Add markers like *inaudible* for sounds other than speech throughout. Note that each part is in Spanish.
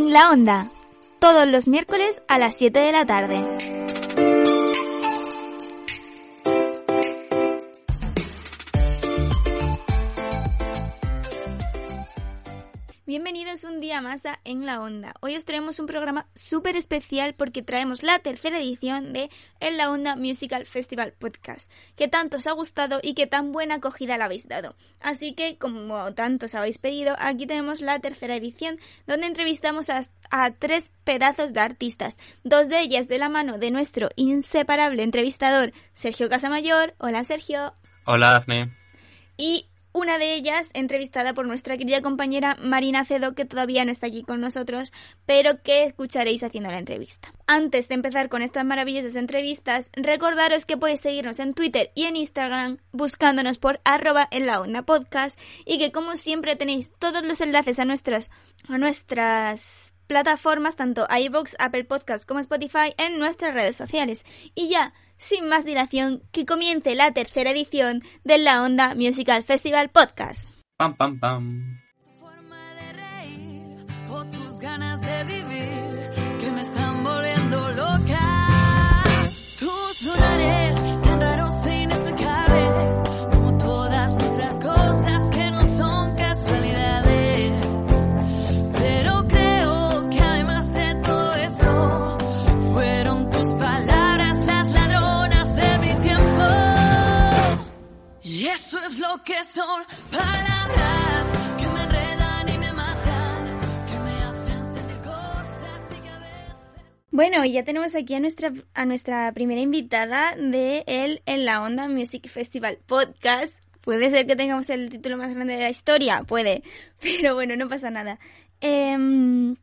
En la onda, todos los miércoles a las 7 de la tarde. Bienvenidos un día más a En la Onda. Hoy os traemos un programa súper especial porque traemos la tercera edición de En la Onda Musical Festival Podcast, que tanto os ha gustado y que tan buena acogida la habéis dado. Así que, como tanto os habéis pedido, aquí tenemos la tercera edición donde entrevistamos a, a tres pedazos de artistas, dos de ellas de la mano de nuestro inseparable entrevistador Sergio Casamayor. Hola Sergio. Hola Dafne. Y una de ellas entrevistada por nuestra querida compañera Marina Cedo, que todavía no está aquí con nosotros, pero que escucharéis haciendo la entrevista. Antes de empezar con estas maravillosas entrevistas, recordaros que podéis seguirnos en Twitter y en Instagram buscándonos por arroba en la onda podcast y que como siempre tenéis todos los enlaces a nuestras, a nuestras plataformas, tanto iVoox, Apple Podcasts como Spotify, en nuestras redes sociales. Y ya, sin más dilación, que comience la tercera edición de la Onda Musical Festival Podcast. Pam, pam, pam. forma de reír o tus ganas de vivir Lo que son palabras que me enredan y me matan, que me hacen sentir cosas. Bueno, y ya tenemos aquí a nuestra, a nuestra primera invitada de el En la Onda Music Festival Podcast. Puede ser que tengamos el título más grande de la historia, puede, *laughs* pero bueno, no pasa nada. Em,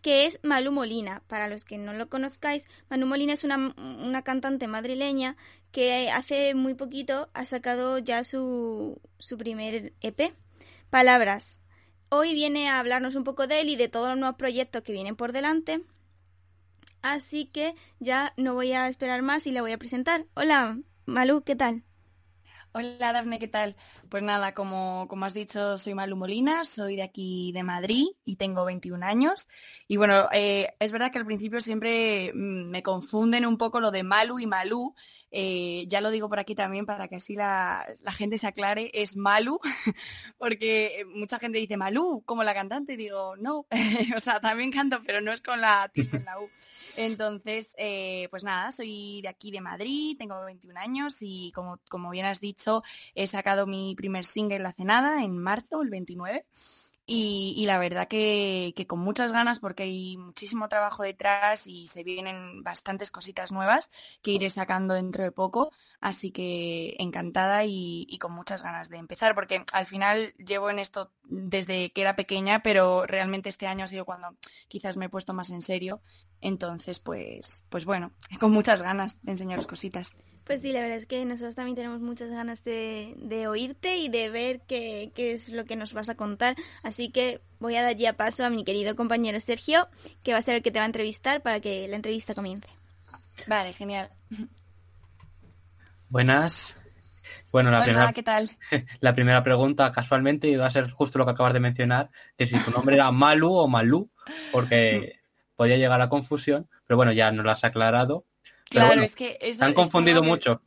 que es Malu Molina. Para los que no lo conozcáis, Malu Molina es una, una cantante madrileña que hace muy poquito ha sacado ya su, su primer EP, Palabras. Hoy viene a hablarnos un poco de él y de todos los nuevos proyectos que vienen por delante. Así que ya no voy a esperar más y la voy a presentar. Hola, Malu, ¿qué tal? Hola Dafne, ¿qué tal? Pues nada, como, como has dicho, soy Malu Molina, soy de aquí de Madrid y tengo 21 años. Y bueno, eh, es verdad que al principio siempre mm, me confunden un poco lo de Malu y Malú. Eh, ya lo digo por aquí también para que así la, la gente se aclare, es Malu, *laughs* porque mucha gente dice Malú, como la cantante, digo, no, *laughs* o sea, también canto, pero no es con la tilde en la U. *laughs* Entonces, eh, pues nada, soy de aquí de Madrid, tengo 21 años y como, como bien has dicho, he sacado mi primer single hace nada, en marzo, el 29. Y, la verdad que, que con muchas ganas porque hay muchísimo trabajo detrás y se vienen bastantes cositas nuevas que iré sacando dentro de poco. Así que encantada y, y con muchas ganas de empezar porque al final llevo en esto desde que era pequeña, pero realmente este año ha sido cuando quizás me he puesto más en serio. Entonces, pues, pues bueno, *laughs* con muchas ganas de enseñaros cositas. Pues sí, la verdad es que nosotros también tenemos muchas ganas de, de oírte y de ver qué, qué, es lo que nos vas a contar. Así que voy a dar ya paso a mi querido compañero Sergio, que va a ser el que te va a entrevistar para que la entrevista comience. Vale, genial. Buenas. Bueno, la, Hola, primera, ¿qué tal? *laughs* la primera pregunta casualmente iba a ser justo lo que acabas de mencionar, que si tu nombre era Malu o Malú, porque *laughs* podía llegar a confusión, pero bueno, ya nos lo has aclarado. Claro, bueno, es que han es como confundido mucho.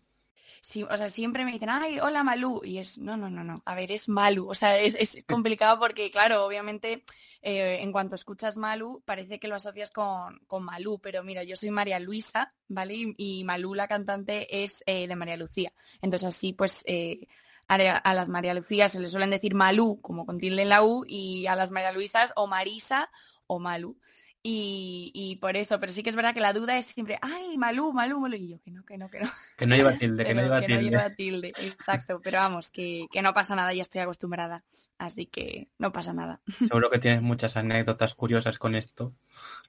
Sí, o sea, siempre me dicen, ay, hola Malú. Y es, no, no, no, no. A ver, es Malu. O sea, es, es *laughs* complicado porque, claro, obviamente, eh, en cuanto escuchas Malu, parece que lo asocias con, con Malú. Pero mira, yo soy María Luisa, ¿vale? Y, y Malú, la cantante, es eh, de María Lucía. Entonces, así, pues, eh, a, a las María Lucías se les suelen decir Malú, como con tilde en la U, y a las María Luisas o Marisa o Malu. Y, y por eso, pero sí que es verdad que la duda es siempre, ay, Malú, Malú, Malú. Y yo, que no, que no, que no. Que no lleva tilde, *laughs* que no Pero lleva que no tilde. lleva tilde, exacto. Pero vamos, que, que no pasa nada, ya estoy acostumbrada. Así que no pasa nada. Seguro que tienes muchas anécdotas curiosas con esto.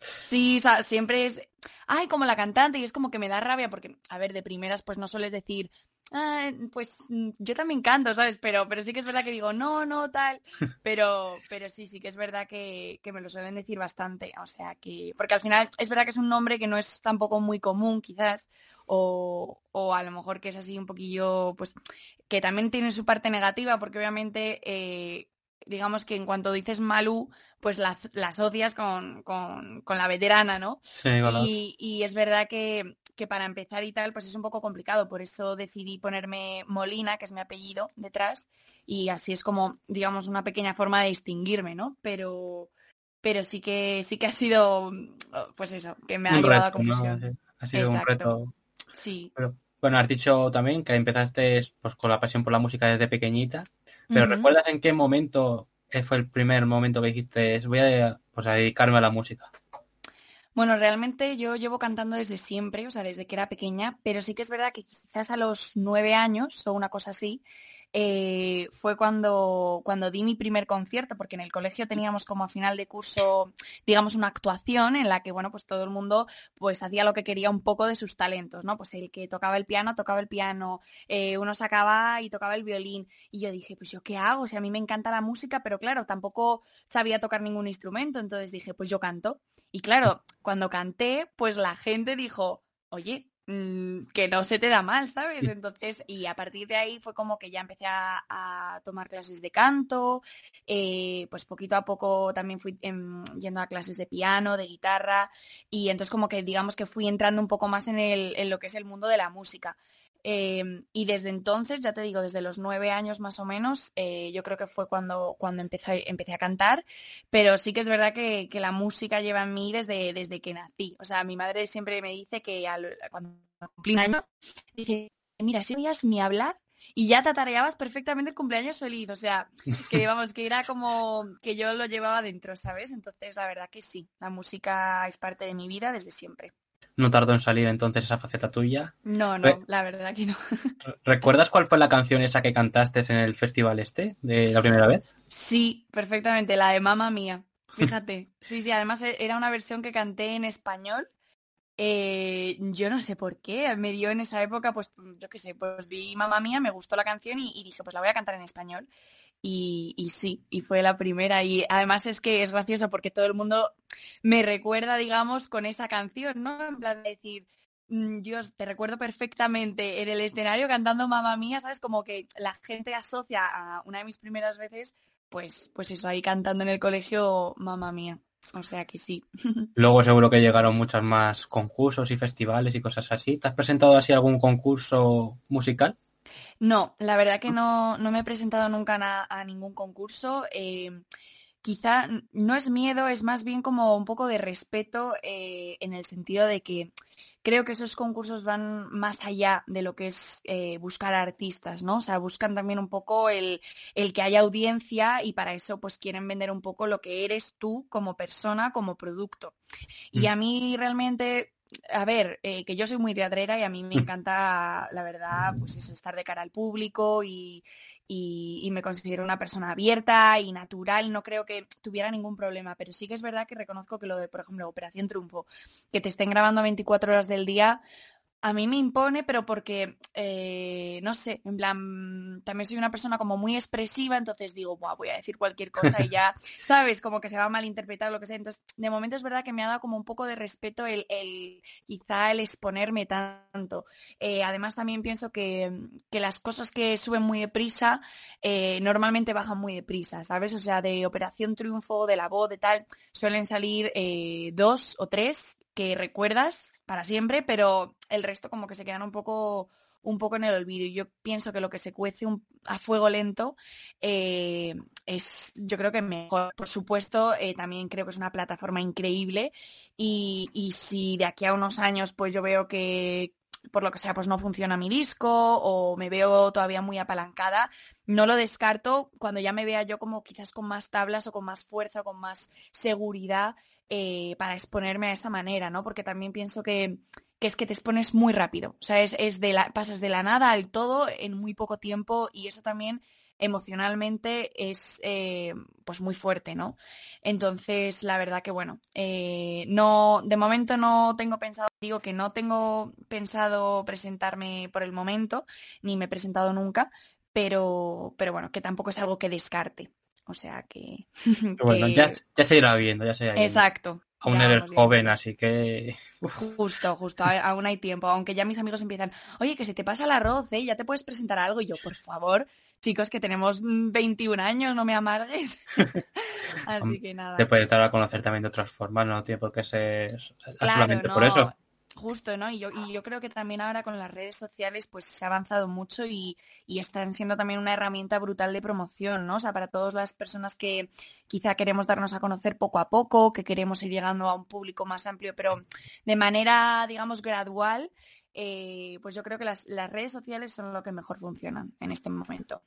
Sí, o sea, siempre es, ay, como la cantante, y es como que me da rabia porque, a ver, de primeras, pues no sueles decir, ah, pues mm, yo también canto, ¿sabes? Pero, pero sí que es verdad que digo, no, no, tal. *laughs* Pero, pero sí, sí que es verdad que, que me lo suelen decir bastante. O sea que, porque al final es verdad que es un nombre que no es tampoco muy común, quizás, o, o a lo mejor que es así un poquillo, pues, que también tiene su parte negativa, porque obviamente eh, digamos que en cuanto dices Malú, pues la, la asocias con, con, con la veterana, ¿no? Sí, Y, y es verdad que, que para empezar y tal, pues es un poco complicado. Por eso decidí ponerme Molina, que es mi apellido, detrás. Y así es como, digamos, una pequeña forma de distinguirme, ¿no? Pero, pero sí que sí que ha sido, pues eso, que me ha un llevado a confusión. Sí, Ha sido un reto. Sí. Pero, bueno, has dicho también que empezaste pues, con la pasión por la música desde pequeñita. Pero. ¿recuerdas en qué momento eh, fue el primer momento que dijiste voy a, pues, a dedicarme a la música? Bueno, realmente yo llevo cantando desde siempre, o sea, desde que era pequeña, pero sí que es verdad que quizás a los nueve años o una cosa así, eh, fue cuando, cuando di mi primer concierto, porque en el colegio teníamos como a final de curso, digamos, una actuación en la que, bueno, pues todo el mundo pues hacía lo que quería un poco de sus talentos, ¿no? Pues el que tocaba el piano, tocaba el piano, eh, uno sacaba y tocaba el violín. Y yo dije, pues yo qué hago, o sea, a mí me encanta la música, pero claro, tampoco sabía tocar ningún instrumento, entonces dije, pues yo canto. Y claro, cuando canté, pues la gente dijo, oye, mm, que no se te da mal, ¿sabes? Entonces, y a partir de ahí fue como que ya empecé a, a tomar clases de canto, eh, pues poquito a poco también fui em, yendo a clases de piano, de guitarra, y entonces como que digamos que fui entrando un poco más en, el, en lo que es el mundo de la música. Eh, y desde entonces, ya te digo, desde los nueve años más o menos, eh, yo creo que fue cuando, cuando empecé, empecé a cantar, pero sí que es verdad que, que la música lleva en mí desde, desde que nací. O sea, mi madre siempre me dice que al- cuando cumplí un año, dice, mira, si no oías ni hablar y ya tatareabas perfectamente el cumpleaños feliz. O sea, que *laughs* vamos, que era como que yo lo llevaba dentro, ¿sabes? Entonces, la verdad que sí, la música es parte de mi vida desde siempre. No tardó en salir entonces esa faceta tuya. No, no, Re- la verdad que no. Re- *laughs* ¿Recuerdas cuál fue la canción esa que cantaste en el festival este de la primera vez? Sí, perfectamente, la de Mamma Mía. Fíjate. *laughs* Sí, sí, además e- era una versión que canté en español. Eh, yo no sé por qué, me dio en esa época, pues yo qué sé, pues vi Mamma Mía, me gustó la canción y, y dije, pues la voy a cantar en español. Y, sí, y fue la primera. Y además es que es gracioso porque todo el mundo me recuerda, digamos, con esa canción, ¿no? En plan de decir, mm, Dios, te recuerdo perfectamente en el escenario cantando Mamma Mía, ¿sabes? Como que la gente asocia a una de mis primeras veces, pues, pues eso, ahí cantando en el colegio Mamma Mía. O sea que sí. *laughs* Luego seguro que llegaron muchos más concursos y festivales y cosas así. ¿Te has presentado así algún concurso musical? No, la verdad que no, no me he presentado nunca a, ningún concurso. eh, quizá no es miedo, es más bien como un poco de respeto eh, en el sentido de que creo que esos concursos van más allá de lo que es eh, buscar artistas, ¿no? O sea, buscan también un poco el, el que haya audiencia y para eso pues quieren vender un poco lo que eres tú como persona, como producto. Y Mm. a mí realmente a ver, eh, que yo soy muy teatrera y a mí me encanta, la verdad, pues eso, estar de cara al público y, y- y me considero una persona abierta y natural. No creo que tuviera ningún problema, pero sí que es verdad que reconozco que lo de, por ejemplo, Operación Triunfo, que te estén grabando 24 horas del día, a mí me impone, pero porque, eh, no sé, en plan, también soy una persona como muy expresiva, entonces digo, "Buah, voy a decir cualquier cosa y ya, *laughs* ¿sabes? Como que se va a malinterpretar o lo que sea. Entonces, de momento es verdad que me ha dado como un poco de respeto el, el quizá el exponerme tanto. Eh, además, también pienso que, que las cosas que suben muy deprisa eh, normalmente bajan muy deprisa, ¿sabes? O sea, de Operación Triunfo, de la voz, de tal, suelen salir dos o tres que recuerdas para siempre, pero el resto como que se quedan un poco un poco en el olvido. Y yo pienso que lo que se cuece a fuego lento eh, es, yo creo que mejor. Por supuesto, eh, también creo que es una plataforma increíble y, y si de aquí a unos años pues yo veo que por lo que sea pues no funciona mi disco o me veo todavía muy apalancada, no lo descarto cuando ya me vea yo como quizás con más tablas o con más fuerza o con más seguridad eh, para exponerme a esa manera, ¿no? Porque también pienso que, es que te expones muy rápido, o sea, es de la, pasas de la nada al todo en muy poco tiempo y eso también emocionalmente es eh, pues muy fuerte, ¿no? Entonces, la verdad que bueno, eh, no, de momento no tengo pensado, digo que no tengo pensado presentarme por el momento, ni me he presentado nunca, pero, pero bueno, que tampoco es algo que descarte. O sea que. Bueno, que- ya, ya se irá viendo, ya se irá viendo. Exacto. aún eres joven, así que... Justo, justo, aún hay tiempo, aunque ya mis amigos empiezan, oye, que se te pasa el arroz, ¿eh? Ya te puedes presentar algo, y yo, por favor, chicos, que tenemos mm, 21 años, no me amargues. *laughs* Así que nada. Te puedes dar a conocer también de otras formas, no tiene por qué ser Claro, solamente no, por eso. Justo, ¿no? Y yo, y yo creo que también ahora con las redes sociales pues se ha avanzado mucho y, y están siendo también una herramienta brutal de promoción, ¿no? O sea, para todas las personas que quizá queremos darnos a conocer poco a poco, que queremos ir llegando a un público más amplio, pero de manera, digamos, gradual, eh, pues yo creo que las, las redes sociales son lo que mejor funcionan en este momento.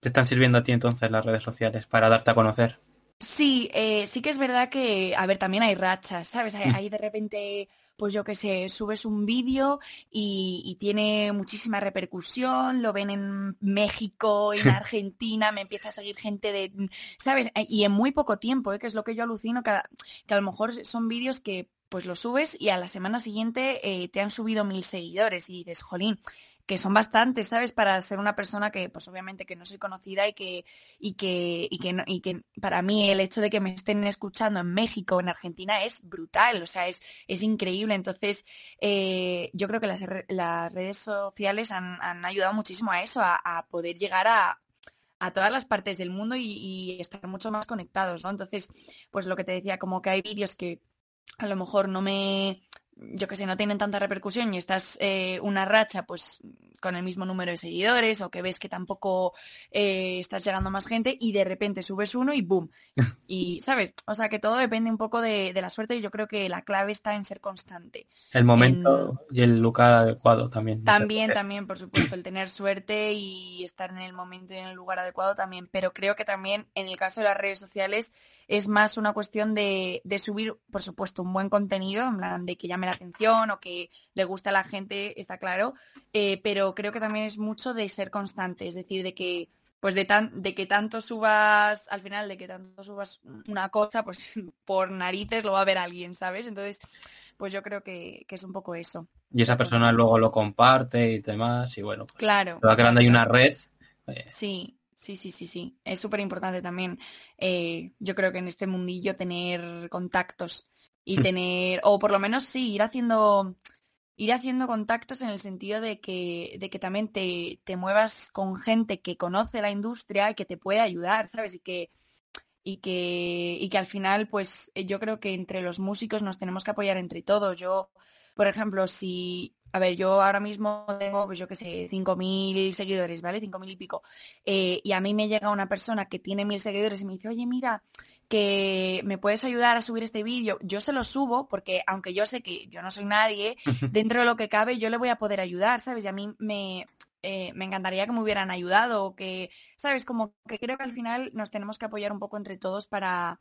¿Te están sirviendo a ti entonces las redes sociales para darte a conocer? Sí, eh, sí que es verdad que, a ver, también hay rachas, ¿sabes? Hay, Mm. hay de repente, pues yo qué sé, subes un vídeo y, y tiene muchísima repercusión, lo ven en México, en *laughs* Argentina, me empieza a seguir gente de, ¿sabes? Eh, Y en muy poco tiempo, ¿eh? Que es lo que yo alucino, que a, que a lo mejor son vídeos que pues los subes y a la semana siguiente eh, te han subido mil seguidores y dices, jolín, que son bastantes, ¿sabes? Para ser una persona que, pues obviamente que no soy conocida y que, y que, y que, no- y que para mí el hecho de que me estén escuchando en México en Argentina es brutal, o sea, es, es increíble. Entonces, eh, yo creo que las, las redes sociales han, han ayudado muchísimo a eso, a, poder llegar a, a todas las partes del mundo y estar mucho más conectados, ¿no? Entonces, pues lo que te decía, como que hay vídeos que a lo mejor no me, yo que sé, no tienen tanta repercusión y estás eh, una racha, pues con el mismo número de seguidores o que ves que tampoco eh, estás llegando más gente y de repente subes uno y boom. *laughs* Y, ¿sabes? O sea, que todo depende un poco de, de la suerte y yo creo que la clave está en ser constante. El momento y el lugar adecuado también. También, también, por supuesto, el tener suerte y estar en el momento y en el lugar adecuado también, pero creo que también en el caso de las redes sociales es más una cuestión de, de subir, por supuesto, un buen contenido, en plan de que llame la atención o que le guste a la gente, está claro, eh, pero creo que también es mucho de ser constante, es decir, de que pues de tan, de que tanto subas, al final de que tanto subas una cosa, pues *laughs* por narices lo va a ver alguien, ¿sabes? Entonces, pues yo creo que, que es un poco eso. Y esa persona luego lo comparte y demás. Y bueno, pues Claro. va creando ahí una red. eh, Sí, sí, sí, sí, sí. Es súper importante también. eh, yo creo que en este mundillo tener contactos y tener, o por lo menos sí, ir haciendo, ir haciendo contactos en el sentido de que, de que también te, te muevas con gente que conoce la industria y que te puede ayudar, ¿sabes? Y que, y que, y que al final, pues yo creo que entre los músicos nos tenemos que apoyar entre todos. Yo, por ejemplo, si, a ver, yo ahora mismo tengo, pues yo qué sé, 5.000 seguidores, ¿vale? 5.000 y pico. Eh, y a mí me llega una persona que tiene mil seguidores y me dice, oye, mira, que me puedes ayudar a subir este vídeo. Yo se lo subo porque, aunque yo sé que yo no soy nadie, dentro de lo que cabe yo le voy a poder ayudar, ¿sabes? Y a mí me, eh, me encantaría que me hubieran ayudado o que, ¿sabes? Como que creo que al final nos tenemos que apoyar un poco entre todos para,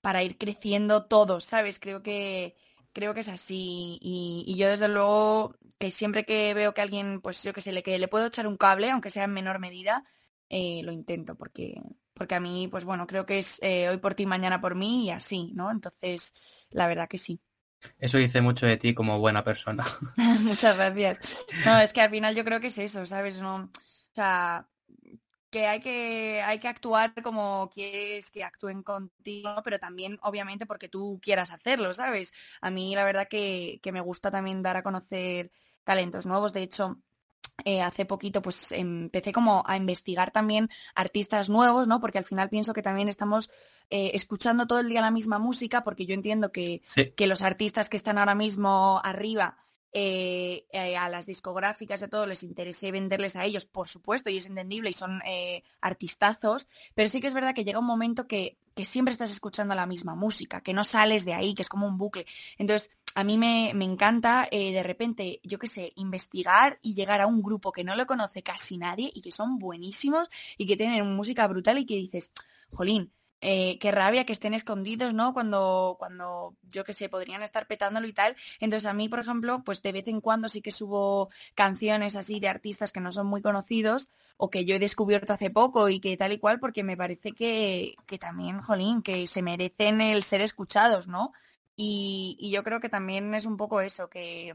para ir creciendo todos, ¿sabes? Creo que creo que es así y, y yo desde luego que siempre que veo que alguien, pues yo que sé, le, que le puedo echar un cable, aunque sea en menor medida, eh, lo intento porque porque a mí, pues bueno, creo que es eh, hoy por ti, mañana por mí y así, ¿no? Entonces, la verdad que sí. Eso dice mucho de ti como buena persona. *laughs* *laughs* Muchas gracias. No, es que al final yo creo que es eso, ¿sabes? No, o sea, que hay que, hay que actuar como quieres que actúen contigo, pero también, obviamente, porque tú quieras hacerlo, ¿sabes? A mí la verdad que, que me gusta también dar a conocer talentos nuevos. De hecho, eh, hace poquito pues empecé como a investigar también artistas nuevos, ¿no? Porque al final pienso que también estamos eh, escuchando todo el día la misma música, porque yo entiendo que, Sí. que los artistas que están ahora mismo arriba eh, eh, a las discográficas y a todo les interese venderles a ellos, por supuesto, y es entendible y son eh, artistazos, pero sí que es verdad que llega un momento que, que siempre estás escuchando la misma música, que no sales de ahí, que es como un bucle. Entonces, a mí me, me encanta eh, de repente, yo qué sé, investigar y llegar a un grupo que no lo conoce casi nadie y que son buenísimos y que tienen música brutal y que dices, jolín, eh, qué rabia que estén escondidos, ¿no? Cuando, cuando, yo qué sé, podrían estar petándolo y tal. Entonces a mí, por ejemplo, pues de vez en cuando sí que subo canciones así de artistas que no son muy conocidos o que yo he descubierto hace poco y que tal y cual, porque me parece que, que también, jolín, que se merecen el ser escuchados, ¿no? Y, yo creo que también es un poco eso, que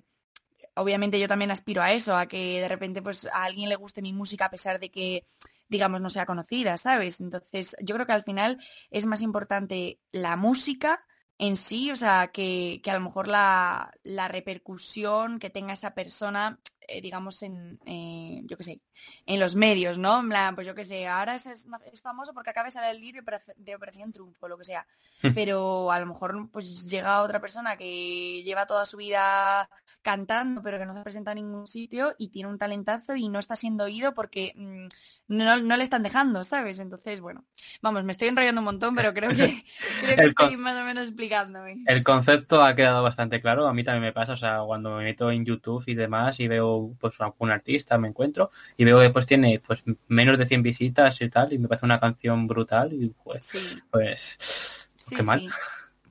obviamente yo también aspiro a eso, a que de repente pues a alguien le guste mi música a pesar de que digamos no sea conocida, ¿sabes? Entonces yo creo que al final es más importante la música en sí, o sea, que, que a lo mejor la, la repercusión que tenga esa persona eh, digamos, en, eh, yo qué sé, en los medios, ¿no? En plan, pues yo qué sé, ahora es, es, famoso porque acaba de salir el libro de Operación Triunfo, lo que sea. Pero a lo mejor pues llega otra persona que lleva toda su vida cantando, pero que no se presenta a ningún sitio y tiene un talentazo y no está siendo oído porque mm, no, no, le están dejando, ¿sabes? Entonces, bueno, vamos, me estoy enrollando un montón, pero creo *laughs* que, creo que estoy más o menos explicándome. El concepto ha quedado bastante claro, a mí también me pasa, o sea, cuando me meto en YouTube y demás y veo pues un artista, me encuentro y veo que pues tiene pues menos de 100 visitas y tal y me parece una canción brutal y pues, pues qué mal.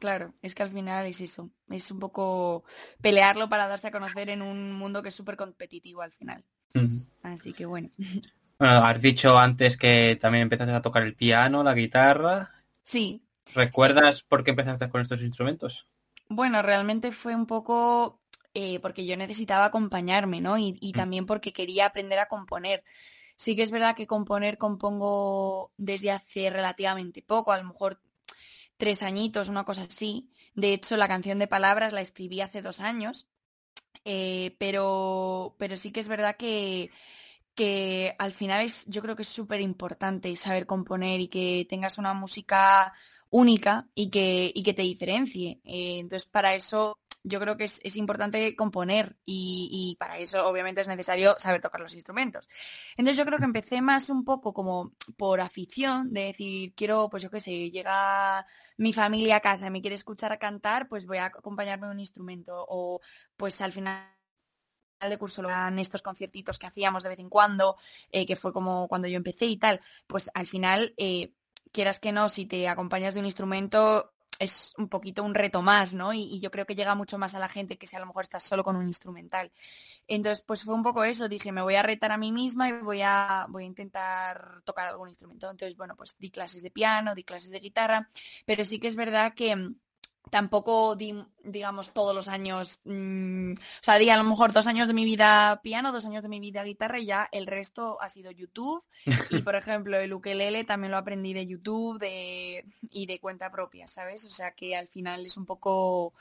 Claro, es que al final es eso, es un poco pelearlo para darse a conocer en un mundo que es súper competitivo al final. Así que bueno. Bueno, has dicho antes que también empezaste a tocar el piano, la guitarra. Sí. ¿Recuerdas por qué empezaste con estos instrumentos? Bueno, realmente fue un poco eh, porque yo necesitaba acompañarme, ¿no? Y, mm. también porque quería aprender a componer. Sí que es verdad que componer compongo desde hace relativamente poco, a lo mejor tres añitos, una cosa así. De hecho, la canción de palabras la escribí hace dos años, eh, pero, pero sí que es verdad que, que al final es, yo creo que es súper importante saber componer y que tengas una música única y que, y que te diferencie. Eh, entonces, para eso yo creo que es, importante componer y, para eso obviamente es necesario saber tocar los instrumentos. Entonces yo creo que empecé más un poco como por afición, de decir, quiero, pues yo qué sé, llega mi familia a casa y me quiere escuchar cantar, pues voy a acompañarme de un instrumento o pues al final de curso eran estos conciertitos que hacíamos de vez en cuando, eh, que fue como cuando yo empecé y tal, pues al final, eh, quieras que no, si te acompañas de un instrumento, es un poquito un reto más, ¿no? Y, yo creo que llega mucho más a la gente que si a lo mejor estás solo con un instrumental. Entonces, pues fue un poco eso, dije, me voy a retar a mí misma y voy a, voy a intentar tocar algún instrumento. Entonces, bueno, pues di clases de piano, di clases de guitarra, pero sí que es verdad que tampoco di, digamos, todos los años, mm, o sea, di a lo mejor dos años de mi vida piano, dos años de mi vida guitarra y ya el resto ha sido YouTube. Y, por *laughs* ejemplo, el ukelele también lo aprendí de YouTube de, y de cuenta propia, ¿sabes? O sea, que al final es un poco...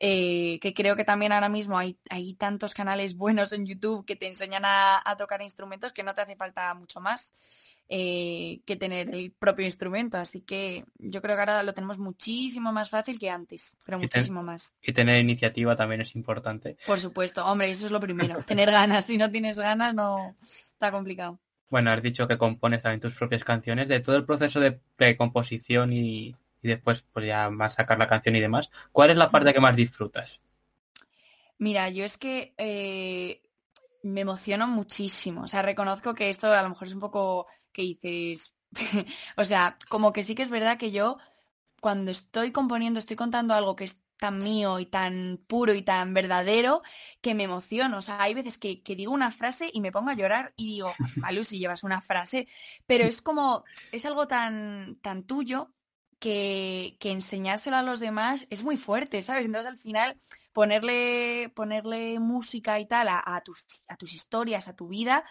Eh, que creo que también ahora mismo hay, hay tantos canales buenos en YouTube que te enseñan a tocar instrumentos que no te hace falta mucho más. Eh, que tener el propio instrumento. Así que yo creo que ahora lo tenemos muchísimo más fácil que antes, pero muchísimo más. Y tener iniciativa también es importante. Por supuesto, hombre, eso es lo primero. *laughs* tener ganas. Si no tienes ganas, no está complicado. Bueno, has dicho que compones también tus propias canciones. De todo el proceso de precomposición y, y después pues ya más sacar la canción y demás, ¿cuál es la parte que más disfrutas? Mira, yo es que eh, me emociono muchísimo. O sea, reconozco que esto a lo mejor es un poco que dices, *laughs* o sea, como que sí que es verdad que yo cuando estoy componiendo, estoy contando algo que es tan mío y tan puro y tan verdadero que me emociono. O sea, hay veces que, digo una frase y me pongo a llorar y digo, Malu, si llevas una frase, pero es como, es algo tan, tan tuyo que, que enseñárselo a los demás es muy fuerte, ¿sabes? Entonces al final ponerle, ponerle música y tal a, tus, a tus historias, a tu vida,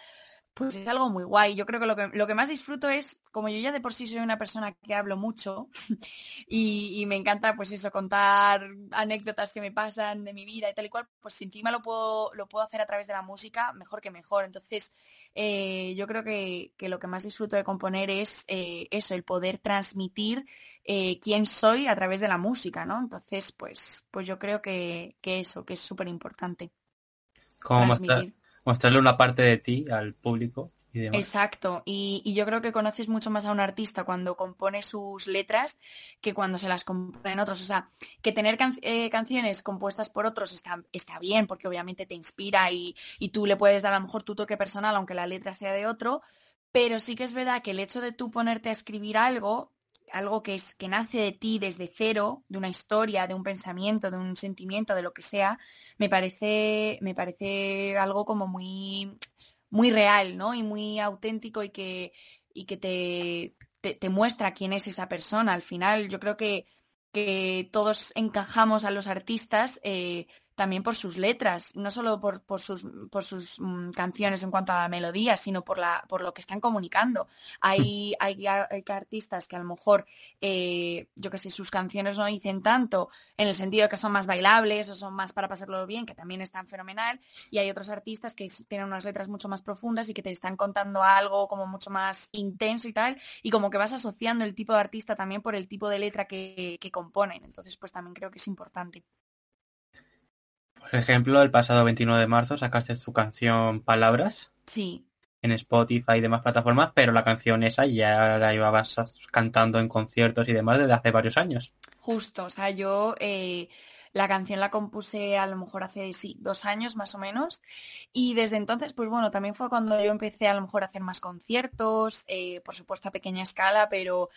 pues es algo muy guay. Yo creo que lo, que lo que más disfruto es, como yo ya de por sí soy una persona que hablo mucho *laughs* y, me encanta pues eso, contar anécdotas que me pasan de mi vida y tal y cual, pues si encima lo puedo, lo puedo hacer a través de la música, mejor que mejor. Entonces, eh, yo creo que, lo que más disfruto de componer es eh, eso, el poder transmitir eh, quién soy a través de la música, ¿no? Entonces, pues, pues yo creo que, que eso, que es súper importante. Transmitir mostrarle una parte de ti al público. Y demás. Exacto, y, yo creo que conoces mucho más a un artista cuando compone sus letras que cuando se las componen otros. O sea, que tener eh, canciones compuestas por otros está, está, bien, porque obviamente te inspira y, y tú le puedes dar a lo mejor tu toque personal, aunque la letra sea de otro, pero sí que es verdad que el hecho de tú ponerte a escribir algo algo que es que nace de ti desde cero, de una historia, de un pensamiento, de un sentimiento, de lo que sea, me parece, me parece algo como muy, muy real, ¿no? Y muy auténtico y que, y que te, te, muestra quién es esa persona. Al final, yo creo que, que todos encajamos a los artistas eh, también por sus letras, no solo por, por sus, por sus mm, canciones en cuanto a la melodía, sino por, la, por lo que están comunicando. Hay, hay, hay artistas que a lo mejor, eh, yo que sé, sus canciones no dicen tanto en el sentido de que son más bailables o son más para pasarlo bien, que también están fenomenal, y hay otros artistas que tienen unas letras mucho más profundas y que te están contando algo como mucho más intenso y tal, y como que vas asociando el tipo de artista también por el tipo de letra que, que componen. Entonces, pues también creo que es importante. Por ejemplo, el pasado 29 de marzo sacaste tu canción Palabras Sí, en Spotify y demás plataformas, pero la canción esa ya la llevabas cantando en conciertos y demás desde hace varios años. justo. O sea, yo eh, la canción la compuse a lo mejor hace, sí, dos años más o menos. Y desde entonces, pues bueno, también fue cuando yo empecé a lo mejor a hacer más conciertos, eh, por supuesto a pequeña escala, pero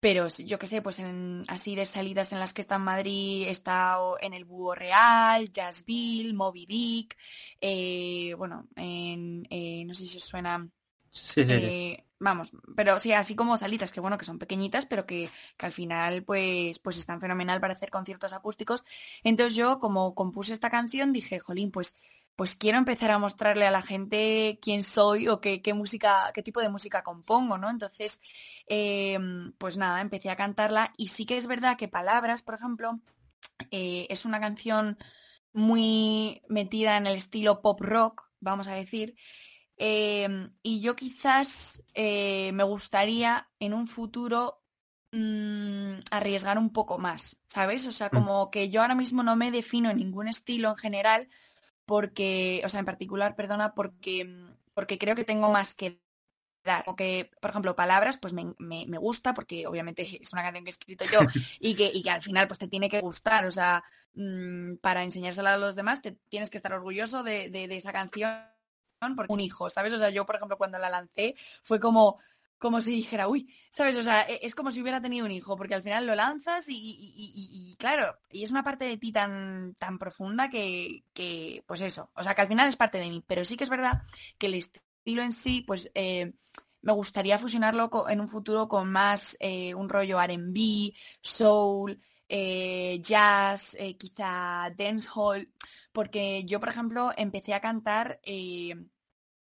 pero yo qué sé, pues en, así de salidas en las que está en Madrid, he estado en el Búho Real, Jazzville, Moby Dick, eh, bueno, en, eh, no sé si os suena, Sí, sí, sí. eh, vamos, pero sí, así como salidas, que bueno, que son pequeñitas, pero que, que al final pues, pues están fenomenal para hacer conciertos acústicos. Entonces yo, como compuse esta canción, dije, jolín, pues, pues quiero empezar a mostrarle a la gente quién soy o qué, qué música, qué tipo de música compongo, ¿no? Entonces, eh, pues nada, empecé a cantarla y sí que es verdad que Palabras, por ejemplo, eh, es una canción muy metida en el estilo pop rock, vamos a decir. Eh, y yo quizás me gustaría en un futuro mm, arriesgar un poco más, ¿sabes? O sea, Mm. como que yo ahora mismo no me defino en ningún estilo en general, porque, o sea, en particular, perdona, porque, mm, porque creo que tengo más que dar. Como que, por ejemplo, palabras, pues me, me- me gusta, porque obviamente es una canción que he escrito yo *laughs* y que, y que al final pues te tiene que gustar. O sea, mm, para enseñársela a los demás te tienes que estar orgulloso de, de- de esa canción porque un hijo, ¿sabes? O sea, yo, por ejemplo, cuando la lancé fue como, como si dijera, uy, ¿sabes? O sea, e- es como si hubiera tenido un hijo, porque al final lo lanzas y, y- claro, y es una parte de ti tan, tan profunda que, que, pues eso, o sea, que al final es parte de mí, pero sí que es verdad que el estilo en sí, pues eh, me gustaría fusionarlo en un futuro con más eh, un rollo R&B, soul, eh, jazz, eh, quizá dancehall, porque yo, por ejemplo, empecé a cantar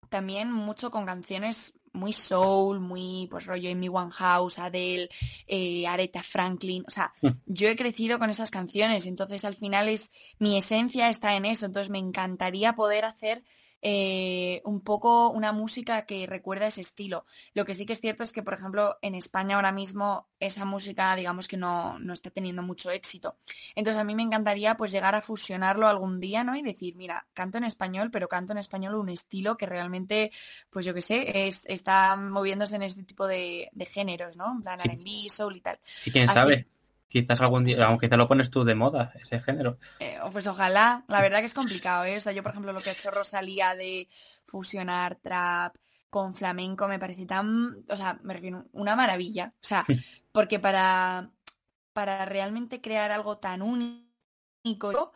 también mucho con canciones muy soul, muy pues rollo Amy Winehouse, Adele, eh, Aretha Franklin, o sea, Mm. yo he crecido con esas canciones, entonces al final es mi esencia está en eso, entonces me encantaría poder hacer eh, un poco una música que recuerda ese estilo. Lo que sí que es cierto es que, por ejemplo, en España ahora mismo esa música, digamos que no, no está teniendo mucho éxito. Entonces a mí me encantaría pues llegar a fusionarlo algún día, ¿no? Y decir, mira, canto en español, pero canto en español un estilo que realmente, pues yo qué sé, es- está moviéndose en este tipo de, de géneros, ¿no? En plan. R&B, soul y tal. Y quién Así- sabe, quizás algún día, aunque te lo pones tú de moda, ese género. Eh, pues ojalá, la verdad que es complicado, ¿eh? O sea, yo, por ejemplo, lo que ha hecho Rosalía de fusionar trap con flamenco me parece tan, o sea, me refiero, una maravilla. O sea, porque para, para realmente crear algo tan único,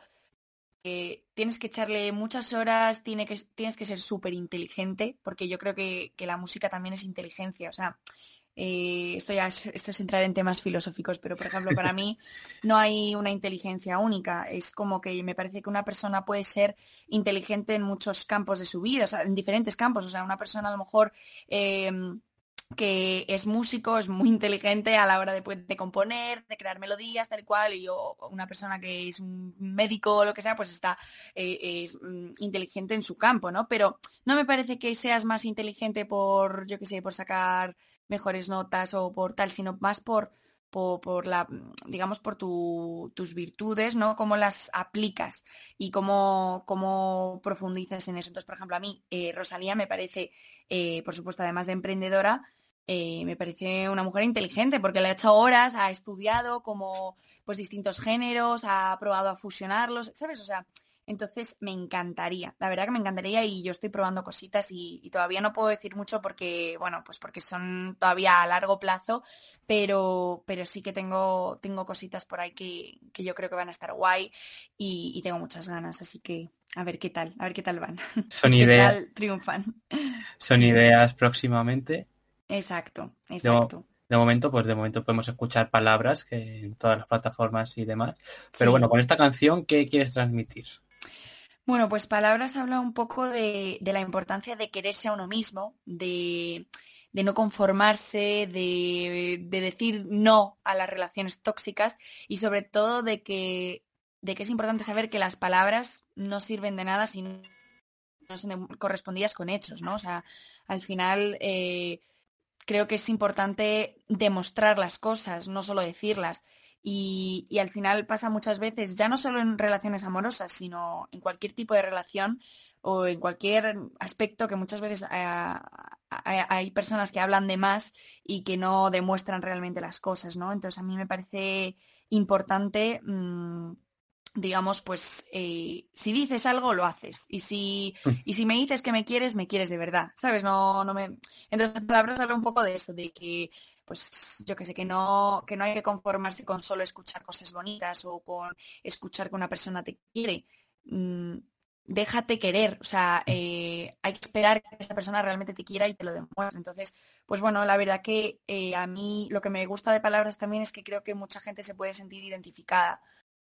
eh, tienes que echarle muchas horas, tiene que, tienes que ser súper inteligente, porque yo creo que, que la música también es inteligencia. O sea, eh, esto ya es, esto es entrar en temas filosóficos, pero por ejemplo, para mí no hay una inteligencia única. Es como que me parece que una persona puede ser inteligente en muchos campos de su vida, o sea, en diferentes campos. O sea, una persona a lo mejor eh, que es músico, es muy inteligente a la hora de, pues, de componer, de crear melodías, tal cual, y o una persona que es un médico o lo que sea, pues está eh, es mm, inteligente en su campo, ¿no? Pero no me parece que seas más inteligente por, yo qué sé, por sacar mejores notas o por tal, sino más por, por, la, digamos, por tu- tus virtudes, ¿no? Cómo las aplicas y cómo, cómo profundizas en eso. Entonces, por ejemplo, a mí, eh, Rosalía me parece, eh, por supuesto, además de emprendedora, eh, me parece una mujer inteligente porque le ha hecho horas, ha estudiado como pues distintos géneros, ha probado a fusionarlos, ¿sabes? O sea, entonces me encantaría, la verdad que me encantaría y yo estoy probando cositas y, y todavía no puedo decir mucho porque, bueno, pues porque son todavía a largo plazo, pero, pero sí que tengo, tengo cositas por ahí que, que yo creo que van a estar guay y, y tengo muchas ganas, así que a ver qué tal, a ver qué tal van, *laughs* Son ideas, triunfan. son ideas próximamente. Exacto, exacto. de momento, pues de momento podemos escuchar palabras que en todas las plataformas y demás. Pero Sí. bueno, con esta canción, ¿qué quieres transmitir? Bueno, pues Palabras habla un poco de, la importancia de quererse a uno mismo, de, no conformarse, de, de decir no a las relaciones tóxicas y sobre todo de que, de que es importante saber que las palabras no sirven de nada si no son correspondidas con hechos, ¿no? O sea, al final eh, creo que es importante demostrar las cosas, no solo decirlas. Y, y, al final pasa muchas veces, ya no solo en relaciones amorosas, sino en cualquier tipo de relación o en cualquier aspecto que muchas veces eh, hay personas que hablan de más y que no demuestran realmente las cosas, ¿no? Entonces a mí me parece importante mmm, digamos, pues eh, si dices algo, lo haces. Y si, Mm. y si me dices que me quieres, me quieres de verdad, ¿sabes? No, no me... Entonces, palabras habla un poco de eso, de que, pues, yo que sé, que no, que no hay que conformarse con solo escuchar cosas bonitas o con escuchar que una persona te quiere. Mm, déjate querer, o sea, eh, hay que esperar que esa persona realmente te quiera y te lo demuestre. Entonces, pues bueno, la verdad que eh, a mí lo que me gusta de palabras también es que creo que mucha gente se puede sentir identificada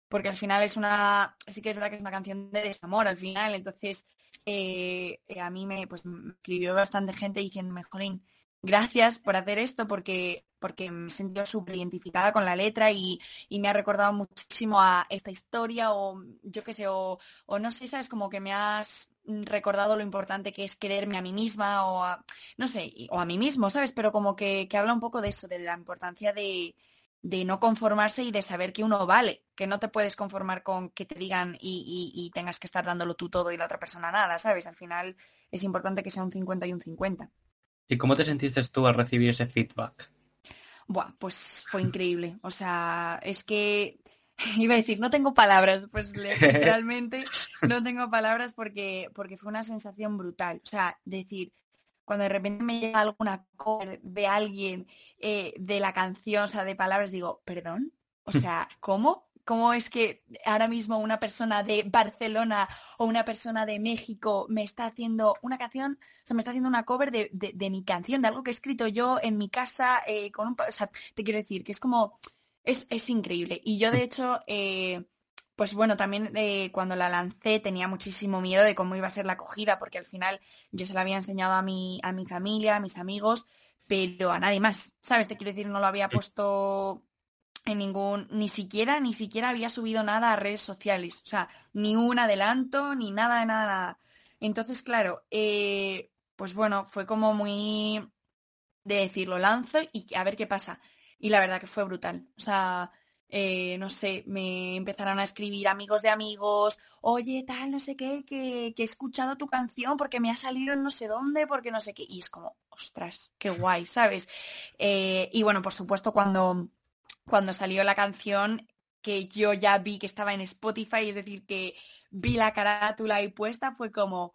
porque al final es una, sí que es verdad que es una canción de desamor al final, entonces eh, a mí me, pues, escribió bastante gente diciéndome, Jolín, gracias por hacer esto porque, porque me he sentido súper identificada con la letra y, y, me ha recordado muchísimo a esta historia o yo qué sé, o, no sé, sabes, como que me has recordado lo importante que es quererme a mí misma o a, no sé, o a mí mismo, ¿sabes? Pero como que, que habla un poco de eso, de la importancia de de no conformarse y de saber que uno vale, que no te puedes conformar con que te digan y, y, tengas que estar dándolo tú todo y la otra persona nada, ¿sabes? Al final es importante que sea un 50 y un 50. ¿Y cómo te sentiste tú al recibir ese feedback? Buah, pues fue increíble. O sea, es que *laughs* iba a decir, no tengo palabras, pues *laughs* literalmente no tengo palabras porque, porque fue una sensación brutal. O sea, decir, cuando de repente me llega alguna cover de alguien eh, de la canción, o sea, de palabras, digo, perdón, o sea, ¿cómo? ¿Cómo es que ahora mismo una persona de Barcelona o una persona de México me está haciendo una canción, o sea, me está haciendo una cover de, de, de mi canción, de algo que he escrito yo en mi casa eh, con un... O sea, te quiero decir que es como... Es, es increíble. Y yo, de hecho, eh, pues bueno, también eh, cuando la lancé tenía muchísimo miedo de cómo iba a ser la acogida, porque al final yo se la había enseñado a mi, a mi familia, a mis amigos, pero a nadie más, ¿sabes? Te quiero decir, no lo había puesto en ningún, ni siquiera, ni siquiera había subido nada a redes sociales, o sea, ni un adelanto, ni nada de nada. Entonces, claro, eh, pues bueno, fue como muy de decir, lo lanzo y a ver qué pasa. Y la verdad que fue brutal. O sea, eh, no sé, me empezaron a escribir amigos de amigos, oye, tal, no sé qué, que, que, he escuchado tu canción porque me ha salido en no sé dónde, porque no sé qué. Y es como, ostras, qué guay, ¿sabes? Eh, y bueno, por supuesto, cuando, cuando salió la canción, que yo ya vi que estaba en Spotify, es decir, que vi la carátula ahí puesta, fue como,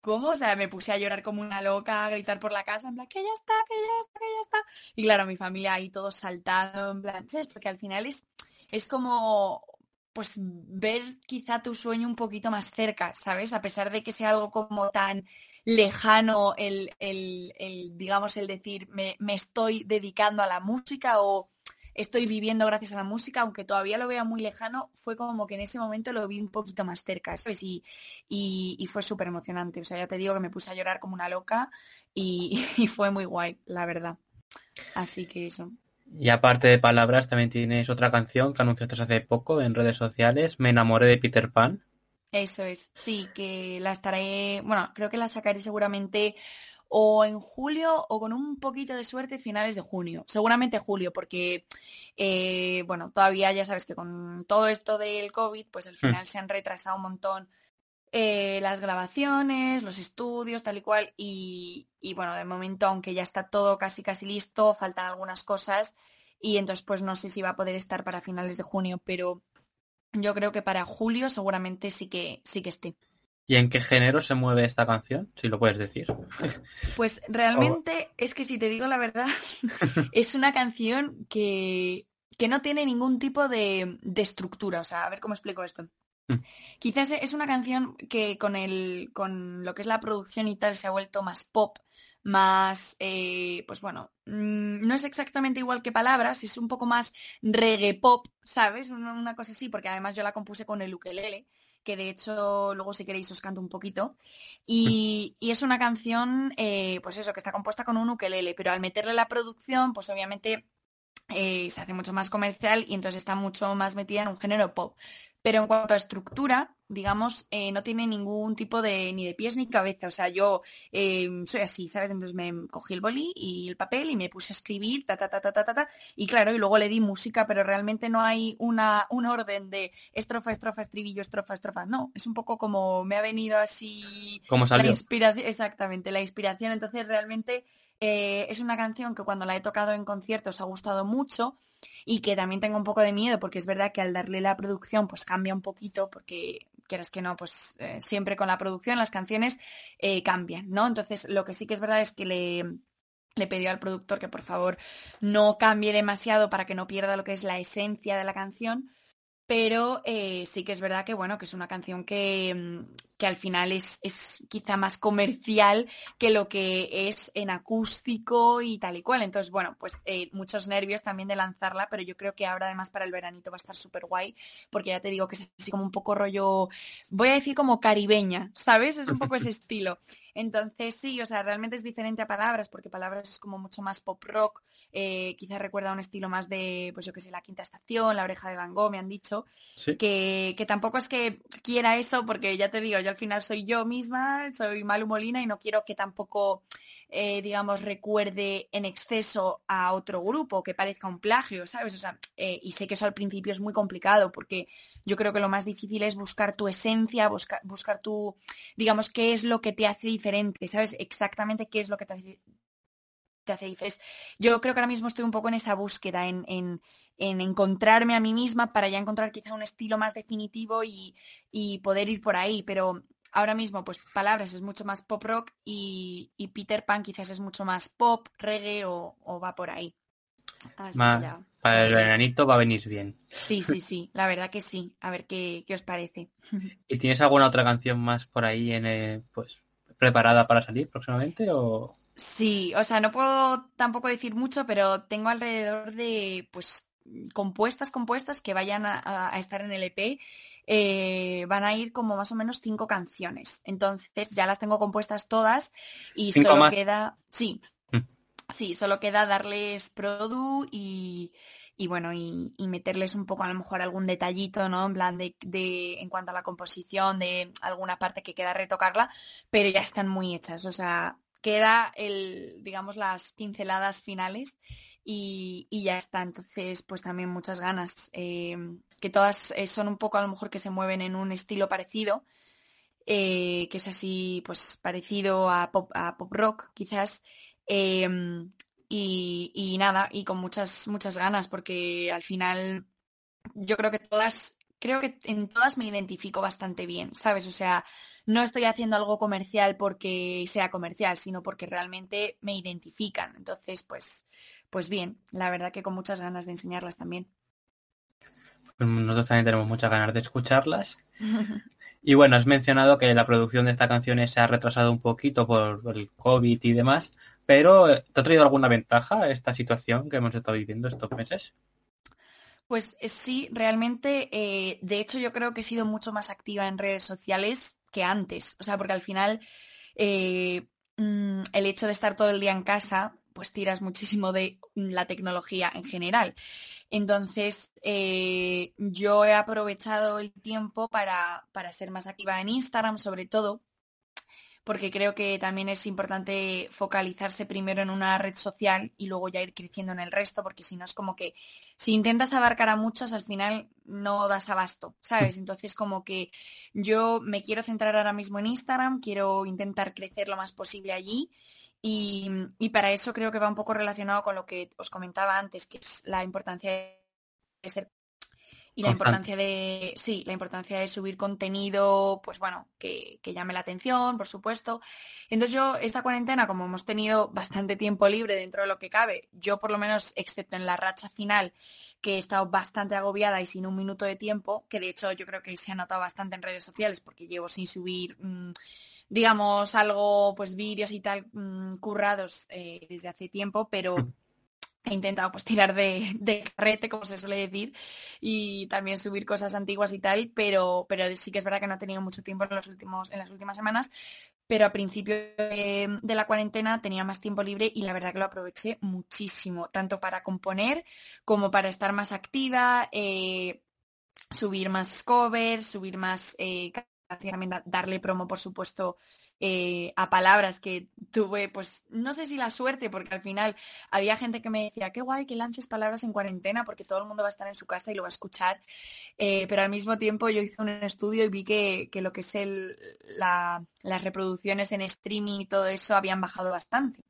¿cómo? O sea, me puse a llorar como una loca, a gritar por la casa, en plan, que ya está, que ya está, que ya está. Y claro, mi familia ahí todos saltando, en plan, ¿sabes? Porque al final es, es como, pues, ver quizá tu sueño un poquito más cerca, ¿sabes? A pesar de que sea algo como tan lejano el, el, el digamos, el decir, me, me estoy dedicando a la música o estoy viviendo gracias a la música, aunque todavía lo vea muy lejano, fue como que en ese momento lo vi un poquito más cerca, ¿sabes? Y, y, y fue súper emocionante. O sea, ya te digo que me puse a llorar como una loca y, *laughs* y, fue muy guay, la verdad. Así que eso. Y aparte de palabras, también tienes otra canción que anunciaste hace poco en redes sociales, Me enamoré de Peter Pan. Eso es, sí, que la estaré, bueno, creo que la sacaré seguramente o en julio o con un poquito de suerte finales de junio. Seguramente julio, porque, eh, bueno, todavía ya sabes que con todo esto del COVID, pues al final mm. se han retrasado un montón eh, las grabaciones, los estudios, tal y cual. Y, y, bueno, de momento, aunque ya está todo casi casi listo, faltan algunas cosas. Y entonces, pues no sé si va a poder estar para finales de junio, pero yo creo que para julio seguramente sí que sí que esté. ¿Y en qué género se mueve esta canción? Si lo puedes decir. Pues realmente oh. es que si te digo la verdad, *laughs* es una canción que, que no tiene ningún tipo de, de, estructura. O sea, a ver cómo explico esto. Mm. Quizás es una canción que con, el, con lo que es la producción y tal se ha vuelto más pop, más, eh, pues bueno, mmm, no es exactamente igual que palabras, es un poco más reggae pop, ¿sabes? Una, una, cosa así, porque además yo la compuse con el ukelele que de hecho luego si queréis os canto un poquito. Y, y es una canción, eh, pues eso, que está compuesta con un ukelele, pero al meterle la producción, pues obviamente eh, se hace mucho más comercial y entonces está mucho más metida en un género pop. Pero en cuanto a estructura, digamos, eh, no tiene ningún tipo de ni de pies ni cabeza. O sea, yo eh, soy así, ¿sabes? Entonces me cogí el boli y el papel y me puse a escribir, ta, ta, ta, ta, ta, ta, ta. Y claro, y luego le di música, pero realmente no hay una, un orden de estrofa, estrofa, estribillo, estrofa, estrofa. No, es un poco como me ha venido así Como la salió. inspiración, exactamente, la inspiración. Entonces realmente eh, es una canción que cuando la he tocado en conciertos ha gustado mucho y que también tengo un poco de miedo porque es verdad que al darle la producción pues cambia un poquito porque quieras que no, pues eh, siempre con la producción las canciones eh, cambian, ¿no? Entonces lo que sí que es verdad es que le, le pedí al productor que por favor no cambie demasiado para que no pierda lo que es la esencia de la canción, pero sí que es verdad que bueno, que es una canción que, mm, que al final es, es quizá más comercial que lo que es en acústico y tal y cual. Entonces, bueno, pues eh, muchos nervios también de lanzarla, pero yo creo que ahora además para el veranito va a estar súper guay, porque ya te digo que es así como un poco rollo, voy a decir como caribeña, ¿sabes? Es un poco ese *laughs* estilo. Entonces, sí, o sea, realmente es diferente a Palabras, porque Palabras es como mucho más pop rock, eh, quizás recuerda un estilo más de, pues yo qué sé, La Quinta Estación, La Oreja de Van Gogh, me han dicho, Sí. que, que tampoco es que quiera eso, porque ya te digo, yo al final soy yo misma, soy Malu Molina y no quiero que tampoco, eh, digamos, recuerde en exceso a otro grupo, que parezca un plagio, ¿sabes? O sea, eh, y sé que eso al principio es muy complicado, porque yo creo que lo más difícil es buscar tu esencia, buscar, buscar tu, digamos, qué es lo que te hace diferente, ¿sabes? Exactamente qué es lo que te hace te hace. Yo creo que ahora mismo estoy un poco en esa búsqueda, en, en, en encontrarme a mí misma para ya encontrar quizá un estilo más definitivo y, y poder ir por ahí, pero ahora mismo, pues Palabras es mucho más pop rock y, y Peter Pan quizás es mucho más pop, reggae o, o va por ahí. Así Ma- que ya, Para el veranito va a venir bien. Sí, sí, *laughs* sí, la verdad que sí. A ver qué, qué os parece. *laughs* ¿Y tienes alguna otra canción más por ahí en eh, pues preparada para salir próximamente o Sí, o sea, no puedo tampoco decir mucho, pero tengo alrededor de, pues, compuestas, compuestas que vayan a, estar en el EP. eh, van a ir como más o menos cinco canciones. Entonces ya las tengo compuestas todas y ¿Cinco solo más? queda, sí, Mm. sí, solo queda darles produ y, y bueno, y, y meterles un poco a lo mejor algún detallito, ¿no? En plan de, de, en cuanto a la composición, de alguna parte que queda retocarla, pero ya están muy hechas. O sea, queda el, digamos, las pinceladas finales y, y ya está. Entonces, pues también muchas ganas. eh, que todas eh, son un poco a lo mejor que se mueven en un estilo parecido, eh, que es así, pues parecido a pop, a pop rock, quizás. y, y nada, y con muchas, muchas ganas, porque al final yo creo que todas, creo que en todas me identifico bastante bien, ¿sabes? O sea, no estoy haciendo algo comercial porque sea comercial, sino porque realmente me identifican. Entonces, pues, pues bien, la verdad que con muchas ganas de enseñarlas también. pues nosotros también tenemos muchas ganas de escucharlas? *laughs* Y bueno, has mencionado que la producción de esta canción se ha retrasado un poquito por el COVID y demás, pero ¿te ha traído alguna ventaja esta situación que hemos estado viviendo estos meses? Pues eh, sí, realmente, eh, de hecho yo creo que he sido mucho más activa en redes sociales que antes. O sea, porque al final eh, mm, el hecho de estar todo el día en casa, pues tiras muchísimo de la tecnología en general. Entonces, yo he aprovechado el tiempo para, para ser más activa en Instagram, sobre todo, porque creo que también es importante focalizarse primero en una red social y luego ya ir creciendo en el resto, porque si no es como que si intentas abarcar a muchas, al final no das abasto, ¿sabes? *laughs* Entonces, como que yo me quiero centrar ahora mismo en Instagram, quiero intentar crecer lo más posible allí. Y, y para eso creo que va un poco relacionado con lo que os comentaba antes, que es la importancia de ser y la importancia de, sí, la importancia de subir contenido, pues bueno, que, que llame la atención, por supuesto. Entonces yo, esta cuarentena, como hemos tenido bastante tiempo libre dentro de lo que cabe, yo por lo menos, excepto en la racha final, que he estado bastante agobiada y sin un minuto de tiempo, que de hecho yo creo que se ha notado bastante en redes sociales porque llevo sin subir, mm, digamos, algo, pues vídeos y tal, mm, currados eh, desde hace tiempo, pero he intentado pues tirar de, de, carrete, como se suele decir, y también subir cosas antiguas y tal, pero, pero sí que es verdad que no he tenido mucho tiempo en, los últimos, en las últimas semanas, pero a principio de, la cuarentena tenía más tiempo libre y la verdad que lo aproveché muchísimo, tanto para componer como para estar más activa, eh, subir más covers, subir más... Eh, también darle promo, por supuesto, eh, a palabras que tuve, pues no sé si la suerte, porque al final había gente que me decía, qué guay que lances palabras en cuarentena, porque todo el mundo va a estar en su casa y lo va a escuchar. Eh, pero al mismo tiempo yo hice un estudio y vi que, que lo que es el, la, las reproducciones en streaming y todo eso habían bajado bastante.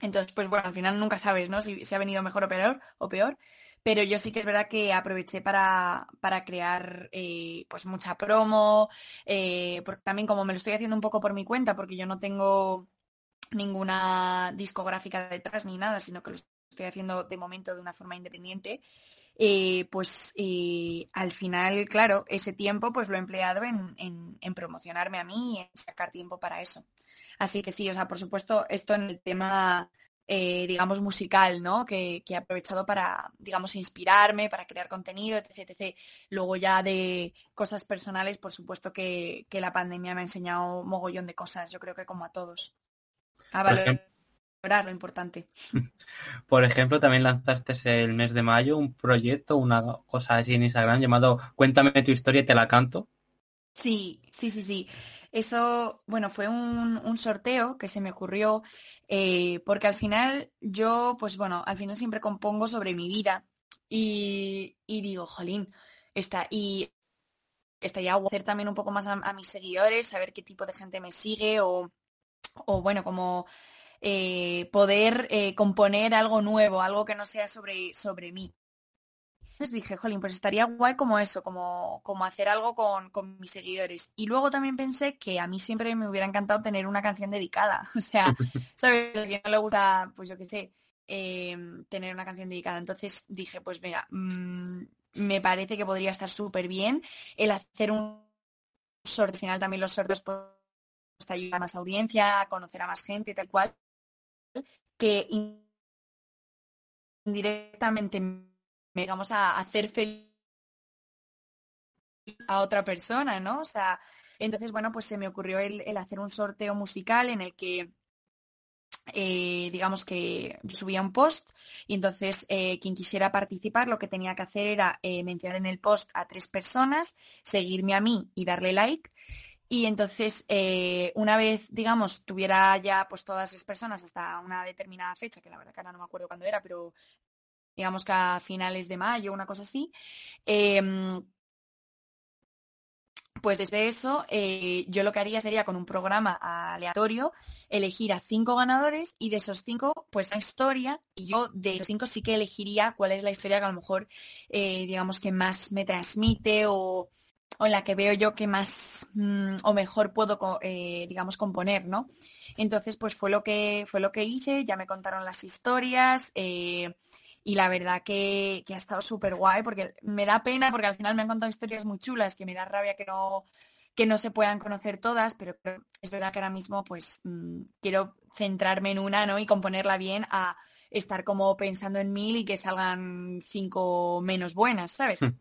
Entonces, pues bueno, al final nunca sabes, ¿no? Si, si ha venido mejor o peor, o peor. Pero yo sí que es verdad que aproveché para, para crear eh, pues mucha promo, eh, porque también como me lo estoy haciendo un poco por mi cuenta, porque yo no tengo ninguna discográfica detrás ni nada, sino que lo estoy haciendo de momento de una forma independiente, eh, pues al final, claro, ese tiempo pues lo he empleado en, en, en, promocionarme a mí y en sacar tiempo para eso. Así que sí, o sea, por supuesto, esto en el tema eh, digamos, musical, ¿no? Que, que, he aprovechado para, digamos, inspirarme, para crear contenido, etc, etc. Luego ya de cosas personales, por supuesto que, que, la pandemia me ha enseñado mogollón de cosas, yo creo que como a todos. A valorar lo importante. *laughs* Por ejemplo, también lanzaste el mes de mayo un proyecto, una cosa así en Instagram llamado Cuéntame tu historia y te la canto. Sí, sí, sí, sí. Eso, bueno, fue un, un sorteo que se me ocurrió eh, porque al final yo, pues bueno, al final siempre compongo sobre mi vida y, y digo, jolín, está, y estaría guay hacer también un poco más a, mis seguidores, saber qué tipo de gente me sigue o, o bueno, como eh, poder eh, componer algo nuevo, algo que no sea sobre, sobre mí dije, jolín, pues estaría guay como eso, como, como hacer algo con, con, mis seguidores. Y luego también pensé que a mí siempre me hubiera encantado tener una canción dedicada. *laughs* O sea, *laughs* ¿sabes? A quien no le gusta, pues yo qué sé, eh, tener una canción dedicada. Entonces dije, pues mira, mmm, me parece que podría estar súper bien el hacer un sorteo. Al final también los sorteos pues, te ayudan a más audiencia, a conocer a más gente, tal cual, que indirectamente digamos, a hacer feliz a otra persona, ¿no? O sea, entonces, bueno, pues se me ocurrió el, hacer un sorteo musical en el que, eh, digamos que yo subía un post y entonces eh, quien quisiera participar lo que tenía que hacer era eh, mencionar en el post a tres personas, seguirme a mí y darle like. Y entonces, una vez, digamos, tuviera ya pues todas las personas hasta una determinada fecha, que la verdad que ahora no me acuerdo cuándo era, pero digamos que a finales de mayo, una cosa así. Eh, pues desde eso, eh, yo lo que haría sería con un programa aleatorio elegir a cinco ganadores y de esos cinco, pues la historia, y yo de esos cinco sí que elegiría cuál es la historia que a lo mejor, eh, digamos, que más me transmite o, en la que veo yo que más mmm, o mejor puedo, eh, digamos, componer, ¿no? Entonces, pues fue lo que, fue lo que hice, ya me contaron las historias, y la verdad que, que ha estado súper guay porque me da pena porque al final me han contado historias muy chulas que me da rabia que no que no se puedan conocer todas, pero, es verdad que ahora mismo pues mmm, quiero centrarme en una, ¿no? Y componerla bien a estar como pensando en mil y que salgan cinco menos buenas, ¿sabes? Mm.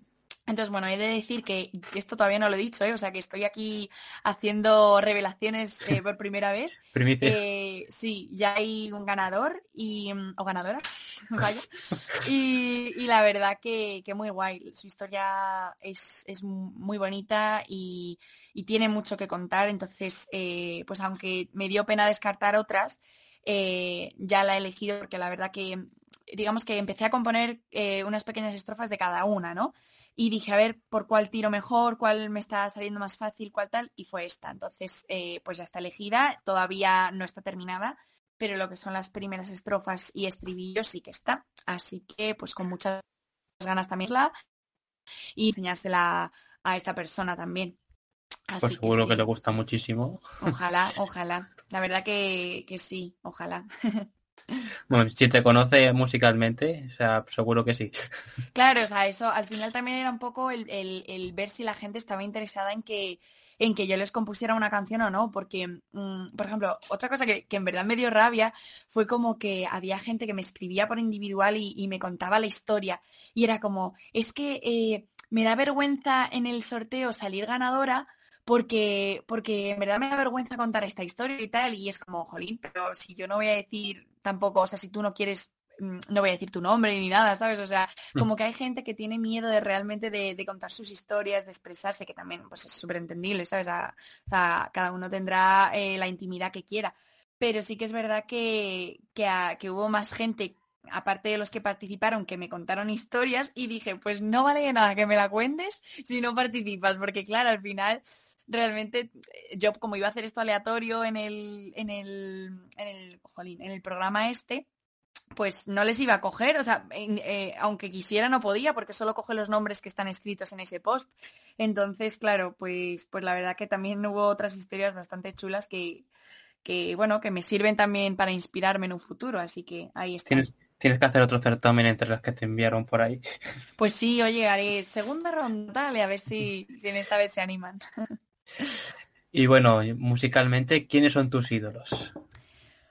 Entonces, bueno, he de decir que esto todavía no lo he dicho, ¿eh? o sea que estoy aquí haciendo revelaciones eh, por primera vez. *laughs* Eh, sí, ya hay un ganador y mm, o ganadora, *laughs* vaya. Y, y, la verdad que, que, muy guay. Su historia es, es muy bonita y, y, tiene mucho que contar. Entonces, pues aunque me dio pena descartar otras, eh, ya la he elegido porque la verdad que digamos que empecé a componer eh, unas pequeñas estrofas de cada una, ¿no? Y dije, a ver, por cuál tiro mejor, cuál me está saliendo más fácil, cuál tal, y fue esta. Entonces, eh, pues ya está elegida, todavía no está terminada, pero lo que son las primeras estrofas y estribillos sí que está. Así que, pues con muchas ganas también la y enseñársela a esta persona también. Así pues seguro que, sí. que, le gusta muchísimo. Ojalá, *laughs* ojalá. La verdad que, que sí, ojalá. *laughs* Bueno, si te conoce musicalmente, o sea, seguro que sí. Claro, o sea, eso al final también era un poco el, el- ver si la gente estaba interesada en que, en que yo les compusiera una canción o no, porque, mm, por ejemplo, otra cosa que, que en verdad me dio rabia fue como que había gente que me escribía por individual y, y me contaba la historia y era como, es que eh, me da vergüenza en el sorteo salir ganadora. Porque, porque en verdad me da vergüenza contar esta historia y tal, y es como, jolín, pero si yo no voy a decir tampoco, o sea, si tú no quieres mm, no voy a decir tu nombre ni nada, ¿sabes? O sea, como que hay gente que tiene miedo de realmente de, de contar sus historias, de expresarse, que también pues es súper entendible, ¿sabes? A- o sea, cada uno tendrá eh, la intimidad que quiera. Pero sí que es verdad que, que, a- que hubo más gente, aparte de los que participaron, que me contaron historias y dije, pues no vale de nada que me la cuentes si no participas, porque claro, al final realmente eh, yo como iba a hacer esto aleatorio en el, en el, en el, jolín, en el programa este, pues no les iba a coger, o sea, eh, aunque quisiera no podía, porque solo coge los nombres que están escritos en ese post. Entonces, claro, pues, pues la verdad que también hubo otras historias bastante chulas que, que, bueno, que me sirven también para inspirarme en un futuro, así que ahí está. Tienes, tienes que hacer otro certamen entre las que te enviaron por ahí. Pues sí, oye, haré segunda ronda, dale, a ver si, si en esta vez se animan. *laughs* Y bueno, musicalmente, ¿quiénes son tus ídolos?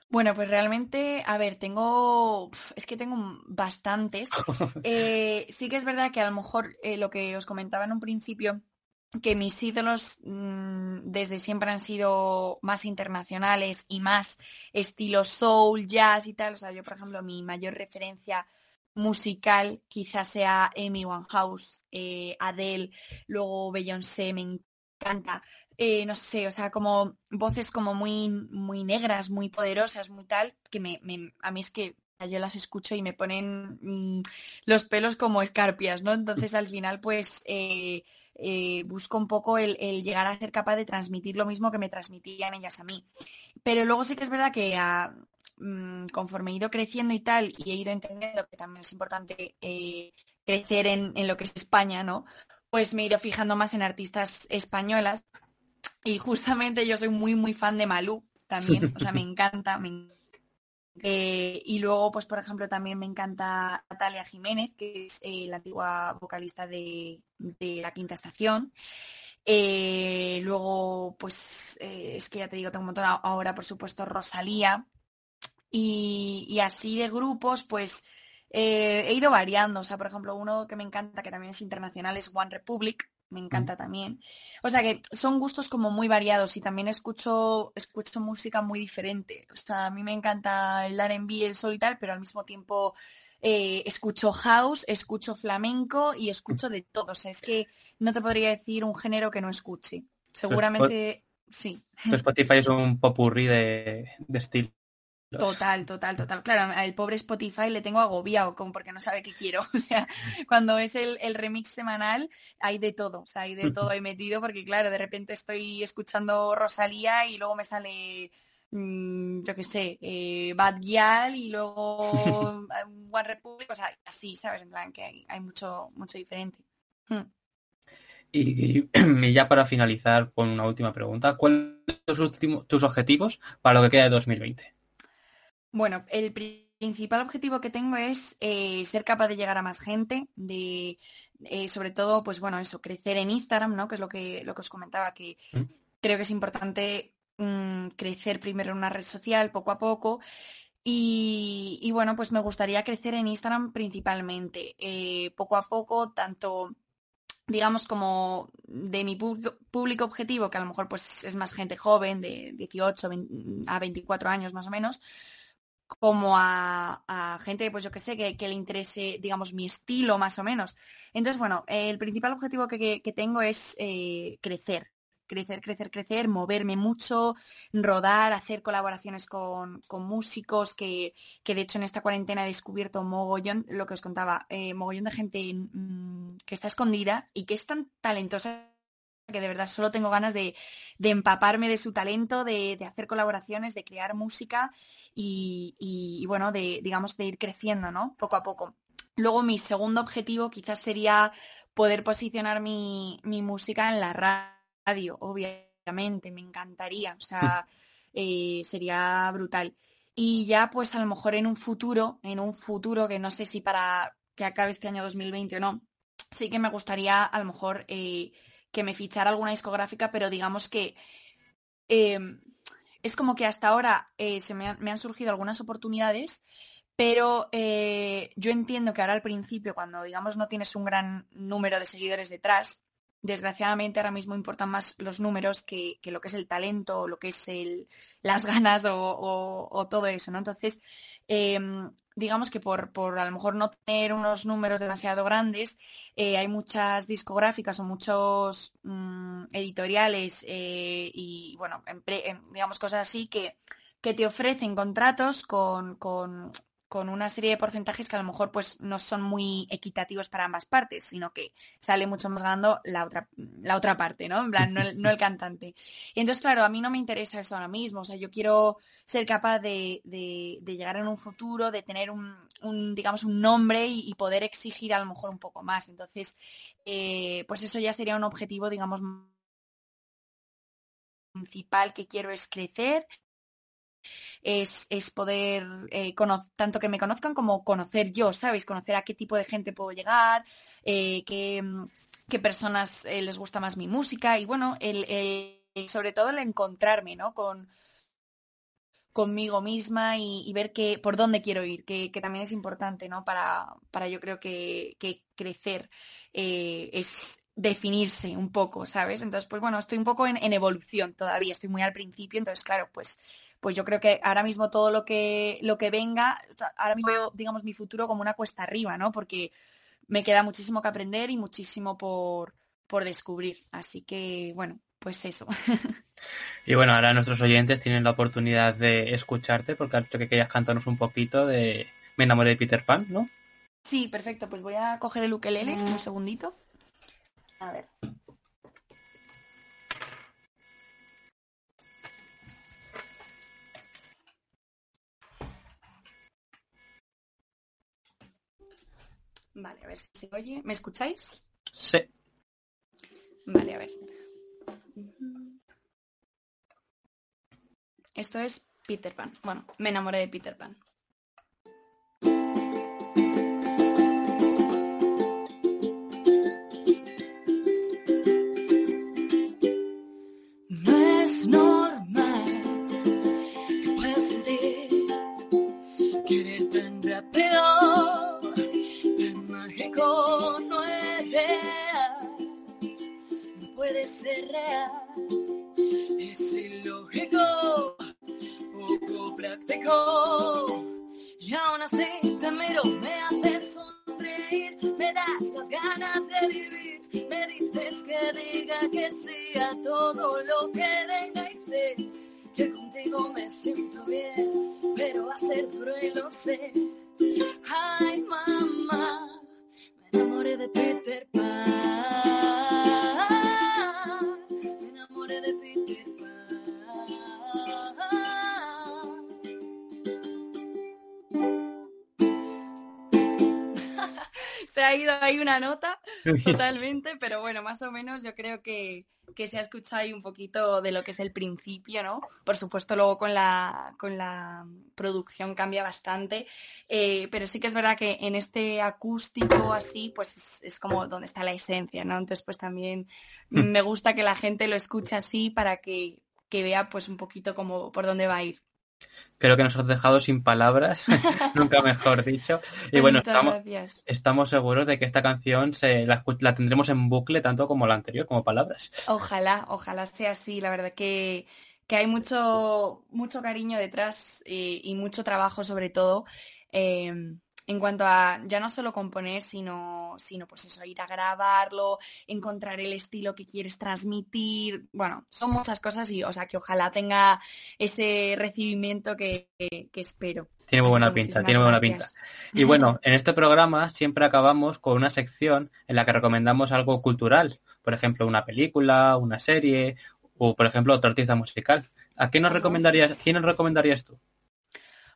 Bueno, pues realmente, a ver, tengo, es que tengo bastantes. *laughs* Eh, sí que es verdad que a lo mejor eh, lo que os comentaba en un principio, que mis ídolos mm, desde siempre han sido más internacionales y más estilo soul, jazz y tal. O sea, yo, por ejemplo, mi mayor referencia musical quizás sea Amy Winehouse, eh, Adele, luego Beyoncé, me encanta. Eh, no sé, o sea, como voces como muy, muy negras, muy poderosas, muy tal, que me, a mí es que yo las escucho y me ponen mm, los pelos como escarpias, ¿no? Entonces al final pues eh, eh, busco un poco el, llegar a ser capaz de transmitir lo mismo que me transmitían ellas a mí. Pero luego sí que es verdad que ah, mm, conforme he ido creciendo y tal, y he ido entendiendo que también es importante crecer en lo que es España, ¿no? Pues me he ido fijando más en artistas españolas y justamente yo soy muy, muy fan de Malú también, o sea, me *laughs* encanta. me eh, y luego, pues, por ejemplo, también me encanta Natalia Jiménez, que es eh, la antigua vocalista de, de La Quinta Estación. Eh, luego, pues, es que ya te digo, tengo un montón ahora, por supuesto, Rosalía. Y, y así de grupos, pues, eh, he ido variando. O sea, por ejemplo, uno que me encanta, que también es internacional, es One Republic. Me encanta también. O sea que son gustos como muy variados y también escucho, escucho música muy diferente. O sea, a mí me encanta el R&B, el soul y tal, pero al mismo tiempo eh, escucho house, escucho flamenco y escucho de todo. O sea, es que no te podría decir un género que no escuche. Seguramente sí. Tu Spotify es un popurrí de, de estilos. Total, total, total. Claro, al pobre Spotify le tengo agobiado como porque no sabe qué quiero. *laughs* O sea, cuando es el, el remix semanal hay de todo, o sea, hay de todo ahí *laughs* metido porque claro, de repente estoy escuchando Rosalía y luego me sale, mm, yo qué sé, eh, Bad Gyal y luego *laughs* One Republic, o sea, así, ¿sabes? En plan que hay, hay mucho, mucho diferente. Hmm. Y *clears throat* ya para finalizar con una última pregunta, ¿cuáles son tus, últimos- tus objetivos para lo que queda de 2020? Bueno, el pri- principal objetivo que tengo es eh, ser capaz de llegar a más gente, de eh, sobre todo, pues bueno, eso, crecer en Instagram, ¿no? Que es lo que, lo que os comentaba, que Mm. creo que es importante mm, crecer primero en una red social poco a poco. Y, y bueno, pues me gustaría crecer en Instagram principalmente, eh, poco a poco, tanto digamos como de mi público, objetivo, que a lo mejor pues es más gente joven, de 18 20 a 24 años más o menos, como a, a gente, pues yo que sé, que, que le interese, digamos, mi estilo más o menos. Entonces, bueno, el principal objetivo que, que- que tengo es eh, crecer, crecer, crecer, crecer, moverme mucho, rodar, hacer colaboraciones con, con músicos, que, que de hecho en esta cuarentena he descubierto mogollón, lo que os contaba, eh, mogollón de gente mm, que está escondida y que es tan talentosa que de verdad solo tengo ganas de, de empaparme de su talento, de, de hacer colaboraciones, de crear música y, y- y, bueno, de, digamos, de ir creciendo, ¿no? Poco a poco. Luego mi segundo objetivo quizás sería poder posicionar mi, mi música en la radio, obviamente, me encantaría, o sea, eh, sería brutal. Y ya pues a lo mejor en un futuro, en un futuro que no sé si para que acabe este año 2020 o no, sí que me gustaría a lo mejor eh, que me fichara alguna discográfica, pero digamos que eh, es como que hasta ahora eh, se me, han, surgido algunas oportunidades, pero eh, yo entiendo que ahora al principio, cuando digamos no tienes un gran número de seguidores detrás, desgraciadamente ahora mismo importan más los números que, que lo que es el talento, o lo que es el, las ganas o- o todo eso, ¿no? Entonces, eh, digamos que por, por a lo mejor no tener unos números demasiado grandes, eh, hay muchas discográficas o muchos mm, editoriales eh, y, bueno, em, digamos cosas así que, que te ofrecen contratos con, con, con una serie de porcentajes que a lo mejor pues no son muy equitativos para ambas partes, sino que sale mucho más ganando la otra, la otra parte, ¿no? En plan, no el, no el *laughs* cantante. Y entonces, claro, a mí no me interesa eso ahora mismo. O sea, yo quiero ser capaz de, de- de llegar en un futuro, de tener un, un, digamos, un nombre y, y poder exigir a lo mejor un poco más. Entonces, eh, pues eso ya sería un objetivo, digamos, principal que quiero es crecer es, es poder eh, tanto que me conozcan como conocer yo, ¿sabes? Conocer a qué tipo de gente puedo llegar, eh, qué, qué personas eh, les gusta más mi música y bueno, el, el- sobre todo el encontrarme, ¿no? Con, conmigo misma y, ver que, por dónde quiero ir, que, que también es importante, ¿no? Para, para yo creo que, que crecer es definirse un poco, ¿sabes? Entonces, pues bueno, estoy un poco en evolución todavía, estoy muy al principio, entonces, claro, pues pues yo creo que ahora mismo todo lo que, lo que venga, ahora mismo veo, digamos, mi futuro como una cuesta arriba, ¿no? Porque me queda muchísimo que aprender y muchísimo por, por descubrir. Así que, bueno, pues eso. *laughs* Y bueno, ahora nuestros oyentes tienen la oportunidad de escucharte porque has dicho que querías cantarnos un poquito de Me enamoré de Peter Pan, ¿no? Sí, perfecto. Pues voy a coger el ukelele, un segundito. A ver. Vale, a ver si se oye. ¿Me escucháis? Sí. Vale, a ver. Esto es Peter Pan. Bueno, me enamoré de Peter Pan. Es ilógico, poco práctico, y aún así te miro, me haces sonreír, me das las ganas de vivir, me dices que diga que sí a todo lo que venga y sé que contigo me siento bien, pero va a ser duro y lo sé. Ay, mamá, me enamoré de Peter Pan, Se ha ido ahí una nota totalmente, pero bueno, más o menos yo creo que, que se ha escuchado ahí un poquito de lo que es el principio, ¿no? Por supuesto, luego con la, con la producción cambia bastante, eh, pero sí que es verdad que en este acústico así, pues es, es como donde está la esencia, ¿no? Entonces, pues también me gusta que la gente lo escuche así para que, que vea pues un poquito como por dónde va a ir. Creo que nos has dejado sin palabras, *laughs* nunca mejor dicho. Y bueno, estamos, seguros de que esta canción se, la, tendremos en bucle tanto como la anterior, como palabras. Ojalá, ojalá sea así. La verdad que, que hay mucho, mucho cariño detrás eh, y mucho trabajo sobre todo eh, en cuanto a ya no solo componer, sino, sino pues eso, ir a grabarlo, encontrar el estilo que quieres transmitir. Bueno, son muchas cosas y o sea que ojalá tenga ese recibimiento que, que- que espero. Tiene muy buena pinta, tiene muy buena pinta. Y bueno, *laughs* en este programa siempre acabamos con una sección en la que recomendamos algo cultural. Por ejemplo, una película, una serie o, por ejemplo, otro artista musical. ¿A quién nos recomendarías, quién nos recomendarías tú?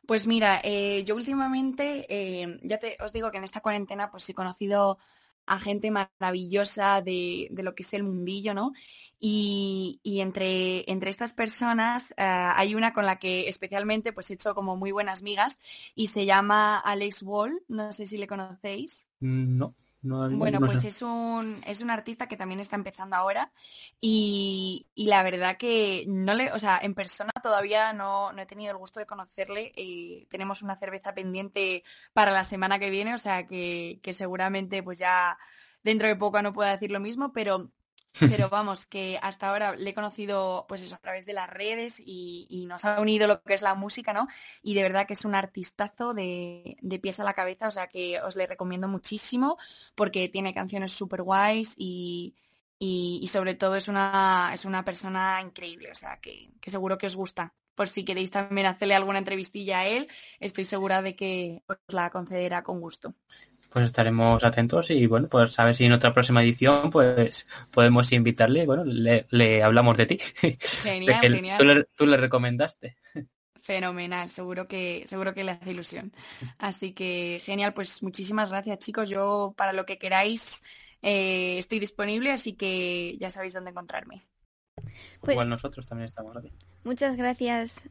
Pues mira, eh, yo últimamente, eh, ya te, os digo que en esta cuarentena pues he conocido a gente maravillosa de, de lo que es el mundillo, ¿no? Y, y entre, entre estas personas eh, hay una con la que especialmente pues he hecho como muy buenas migas y se llama Alex Wall, no sé si le conocéis. Mm, No, no, Bueno, no pues es un, es un artista que también está empezando ahora y, y la verdad que no le, o sea, en persona todavía no, no he tenido el gusto de conocerle. eh, tenemos una cerveza pendiente para la semana que viene, o sea que, que seguramente pues ya dentro de poco no pueda decir lo mismo, pero pero vamos, que hasta ahora le he conocido pues eso a través de las redes y, nos ha unido lo que es la música, ¿no? Y de verdad que es un artistazo de, de pies a la cabeza, o sea que os le recomiendo muchísimo porque tiene canciones súper guays y, y, y sobre todo es una, es una persona increíble, o sea que, que seguro que os gusta. Por si queréis también hacerle alguna entrevistilla a él, estoy segura de que os la concederá con gusto. Pues estaremos atentos y bueno, pues a ver si en otra próxima edición pues podemos invitarle y bueno, le, le hablamos de ti. *laughs* Genial, que genial. Tú, le, tú le recomendaste. Fenomenal, seguro que, seguro que le hace ilusión. Así que genial, pues muchísimas gracias chicos. Yo para lo que queráis eh, estoy disponible, así que ya sabéis dónde encontrarme. Pues Igual nosotros también estamos aquí. muchas gracias,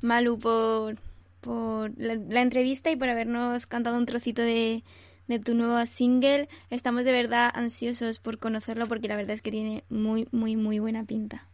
Malu, por, por la, la entrevista y por habernos cantado un trocito de, de tu nuevo single. Estamos de verdad ansiosos por conocerlo porque la verdad es que tiene muy, muy, muy buena pinta.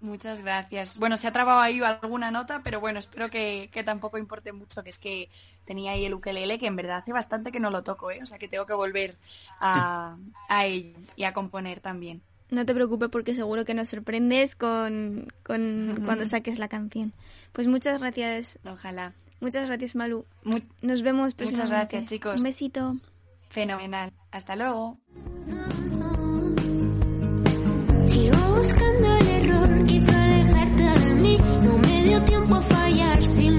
Muchas gracias. Bueno, se ha trabado ahí alguna nota, pero bueno, espero que, que tampoco importe mucho, que es que tenía ahí el ukelele, que en verdad hace bastante que no lo toco, ¿eh? O sea que tengo que volver a, a ello y a componer también. No te preocupes porque seguro que nos sorprendes con, con *laughs* cuando saques la canción. Pues muchas gracias, Ojalá. Muchas gracias Malu. Mu- Nos vemos Muchas próximamente. gracias, chicos. Un besito. fenomenal. Hasta luego. Sigo buscando el error hizo alejarte de mí. No me dio tiempo a fallar si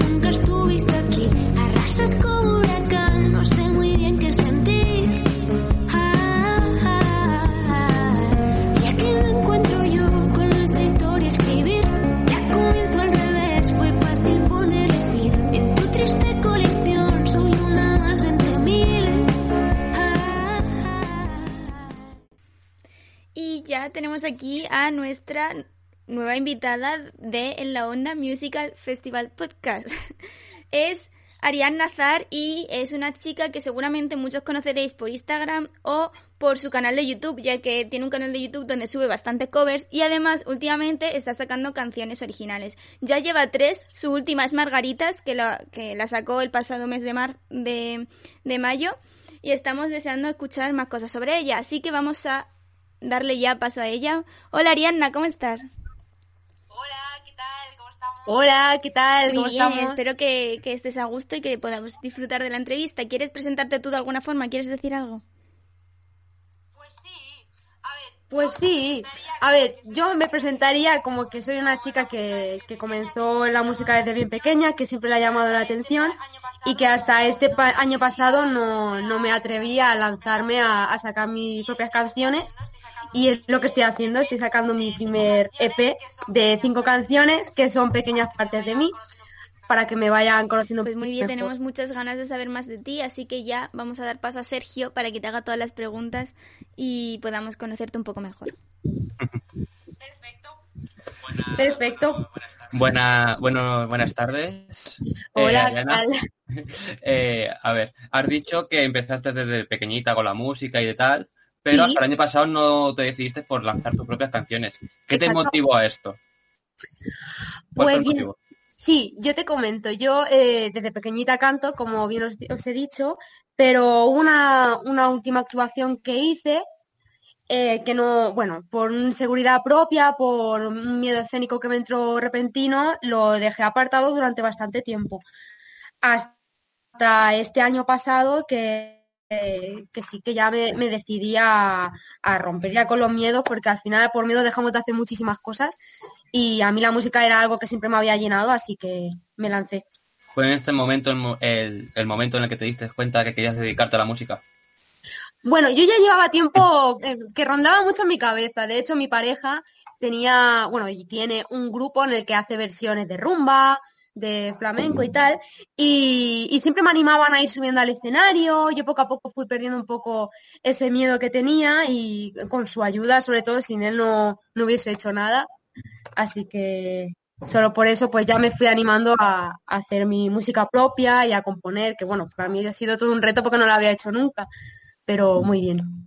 ya tenemos aquí a nuestra nueva invitada de En la Onda Musical Festival Podcast. *laughs* Es Ariane Nazar y es una chica que seguramente muchos conoceréis por Instagram o por su canal de YouTube, ya que tiene un canal de YouTube donde sube bastante covers y además últimamente está sacando canciones originales. Ya lleva tres, su última es Margaritas, que la, que la sacó el pasado mes de, mar, de, de mayo y estamos deseando escuchar más cosas sobre ella, así que vamos a darle ya paso a ella. Hola Arianna, ¿cómo estás? Hola, ¿qué tal? ¿Cómo estamos? Hola, ¿qué tal? ¿Cómo bien, estamos? espero que, que estés a gusto y que podamos disfrutar de la entrevista. ¿Quieres presentarte tú de alguna forma? ¿Quieres decir algo? Pues sí. A ver. Pues yo sí. A ver, yo me presentaría como que soy una chica que, que comenzó en la música desde bien pequeña, que siempre le ha llamado la atención y que hasta este pa- año pasado no, no me atrevía a lanzarme a, a sacar mis propias canciones. Y es lo que estoy haciendo, estoy sacando mi primer EP de cinco canciones que son pequeñas partes de mí para que me vayan conociendo. Pues muy bien, mejor. tenemos muchas ganas de saber más de ti, así que ya vamos a dar paso a Sergio para que te haga todas las preguntas y podamos conocerte un poco mejor. Perfecto. Perfecto. Buena, bueno, buenas tardes. Eh, Hola, ¿qué Ariana. tal? *laughs* Eh, a ver, has dicho que empezaste desde pequeñita con la música y de tal, pero Sí. hasta el año pasado no te decidiste por lanzar tus propias canciones. ¿Qué te motivó a esto? ¿Cuál fue Pues bien? Sí, yo te comento, yo eh, desde pequeñita canto, como bien os, os he dicho, pero una, una última actuación que hice, eh, que no, bueno, por seguridad propia, por un miedo escénico que me entró repentino, lo dejé apartado durante bastante tiempo. Hasta este año pasado que, eh, que sí que ya me, me decidí a, a romper ya con los miedos, porque al final por miedo dejamos de hacer muchísimas cosas y a mí la música era algo que siempre me había llenado, así que me lancé. ¿Fue en este momento el, mo- el- el momento en el que te diste cuenta que querías dedicarte a la música? Bueno, yo ya llevaba tiempo eh, que rondaba mucho en mi cabeza. De hecho, mi pareja tenía, bueno, y tiene un grupo en el que hace versiones de rumba, de flamenco y tal, y, y siempre me animaban a ir subiendo al escenario, yo poco a poco fui perdiendo un poco ese miedo que tenía y con su ayuda, sobre todo sin él no, no hubiese hecho nada, así que solo por eso pues ya me fui animando a, a hacer mi música propia y a componer, que bueno, para mí ha sido todo un reto porque no lo había hecho nunca, pero muy bien.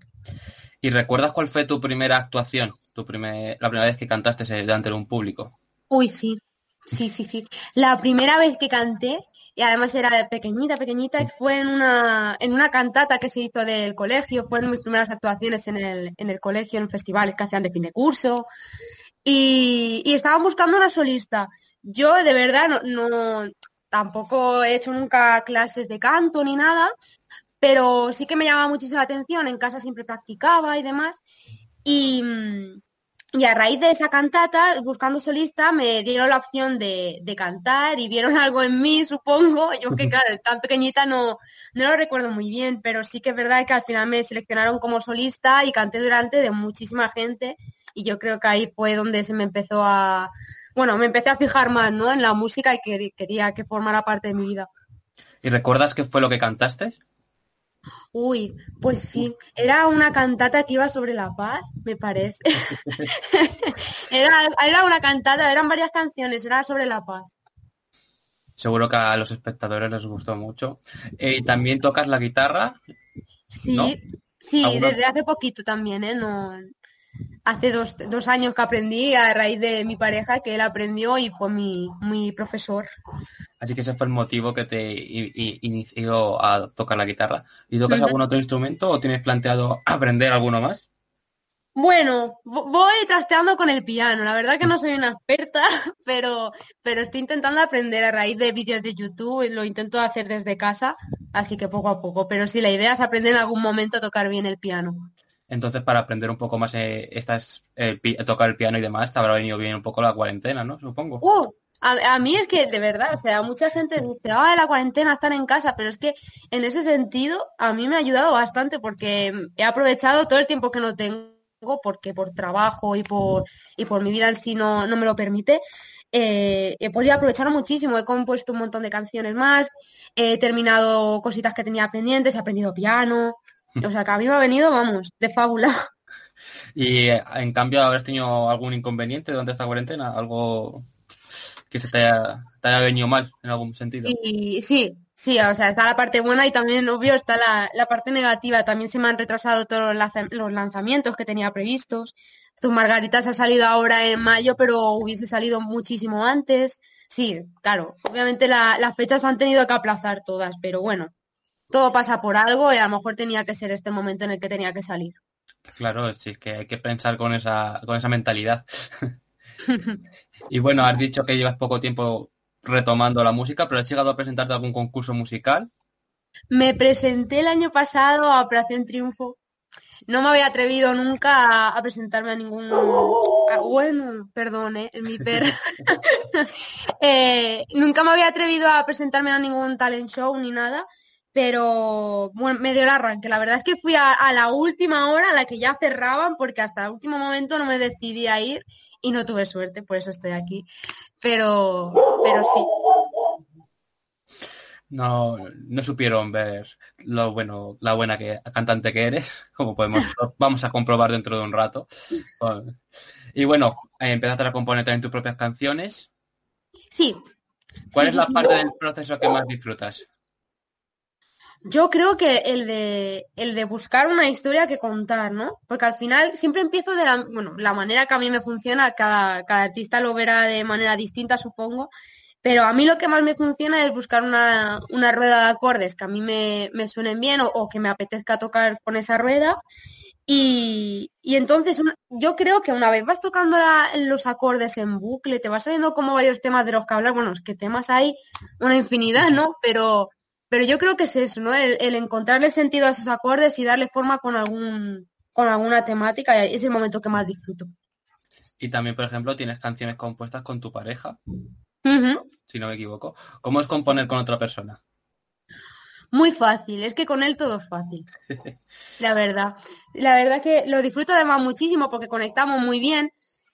¿Y recuerdas cuál fue tu primera actuación? Tu primer, la primera vez que cantaste delante de un público. Uy, sí, sí, sí, sí. La primera vez que canté, y además era pequeñita, pequeñita, fue en una, en una cantata que se hizo del colegio, fueron mis primeras actuaciones en el, en el colegio, en festivales que hacían de fin de curso, y, y estaban buscando una solista. Yo de verdad no, no, tampoco he hecho nunca clases de canto ni nada, pero sí que me llamaba muchísimo la atención, en casa siempre practicaba y demás, y, mm, y a raíz de esa cantata, buscando solista, me dieron la opción de, de cantar y vieron *laughs* algo en mí, supongo. Yo que claro, tan pequeñita no, no lo recuerdo muy bien, pero sí que es verdad que al final me seleccionaron como solista y canté durante de muchísima gente y yo creo que ahí fue donde se me empezó a, bueno, me empecé a fijar más, ¿no? En la música y que quería que formara parte de mi vida. ¿Y recuerdas qué fue lo que cantaste? Uy, pues sí, era una cantata que iba sobre la paz, me parece. *laughs* era, era una cantata, eran varias canciones, era sobre la paz. Seguro que a los espectadores les gustó mucho. Eh, ¿También tocas la guitarra? Sí, ¿No? sí, ¿Alguna- desde hace poquito también, ¿eh? No, hace dos, dos años que aprendí a raíz de mi pareja, que él aprendió y fue mi, mi profesor. Así que ese fue el motivo que te inició a tocar la guitarra. ¿Y tocas algún otro instrumento o tienes planteado *clears throat* aprender alguno más? Bueno, vo- voy trasteando con el piano. La verdad que no soy una experta, *laughs* pero, pero estoy intentando aprender a raíz de vídeos de YouTube. Lo intento hacer desde casa, así que poco a poco. Pero sí, la idea es aprender en algún momento a tocar bien el piano. Entonces, para aprender un poco más eh, estas, tocar el piano y demás, te habrá venido bien un poco la cuarentena, ¿no? Supongo. Uh, a, a mí es que, de verdad, o sea, mucha gente dice, ah, la cuarentena están en casa, pero es que en ese sentido a mí me ha ayudado bastante porque he aprovechado todo el tiempo que no tengo, porque por trabajo y por, y por mi vida en sí no, no me lo permite. eh, he podido aprovechar muchísimo, he compuesto un montón de canciones más, he terminado cositas que tenía pendientes, he aprendido piano, o sea que a mí me ha venido, vamos, de fábula. *laughs* Y en cambio, ¿habrás tenido algún inconveniente durante esta cuarentena? ¿Algo que se te haya, te haya venido mal en algún sentido? Sí, sí, sí, o sea, está la parte buena y también, obvio, está la, la parte negativa. También se me han retrasado todos los, lanza- los lanzamientos que tenía previstos. Tus Margaritas ha salido ahora en mayo, pero hubiese salido muchísimo antes. Sí, claro, obviamente la- las fechas han tenido que aplazar todas, pero bueno, todo pasa por algo y a lo mejor tenía que ser este momento en el que tenía que salir. Claro, sí, es que hay que pensar con esa, con esa mentalidad. *laughs* Y bueno, has dicho que llevas poco tiempo retomando la música, pero has llegado a presentarte a algún concurso musical. Me presenté el año pasado a Operación Triunfo. No me había atrevido nunca a, a presentarme a ningún... a- bueno, perdón, ¿eh? mi perro. *laughs* *laughs* Eh, nunca me había atrevido a presentarme a ningún talent show ni nada, pero bueno, me dio el arranque. La verdad es que fui a, a la última hora, a la que ya cerraban, porque hasta el último momento no me decidí a ir y no tuve suerte, por eso estoy aquí. Pero, pero sí. No, no supieron ver lo bueno, la buena que, cantante que eres, como podemos, *laughs* vamos a comprobar dentro de un rato. Y bueno, eh, empezaste a componer también tus propias canciones. Sí. ¿Cuál Sí, es la sí. parte del proceso que más disfrutas? Yo creo que el de, el de buscar una historia que contar, ¿no? Porque al final siempre empiezo de la, bueno, la manera que a mí me funciona, cada, cada artista lo verá de manera distinta, supongo, pero a mí lo que más me funciona es buscar una, una rueda de acordes que a mí me, me suenen bien o, que me apetezca tocar con esa rueda. Y, y entonces yo creo que una vez vas tocando los acordes en bucle, te vas saliendo como varios temas de los que hablar. Bueno, es que temas hay una infinidad, ¿no? Pero, pero yo creo que es eso, ¿no? El, el encontrarle sentido a esos acordes y darle forma con algún, con alguna temática, y es el momento que más disfruto. Y también, por ejemplo, tienes canciones compuestas con tu pareja, si no me equivoco. ¿Cómo es componer con otra persona? Muy fácil, es que con él todo es fácil. La verdad. La verdad que lo disfruto además muchísimo porque conectamos muy bien.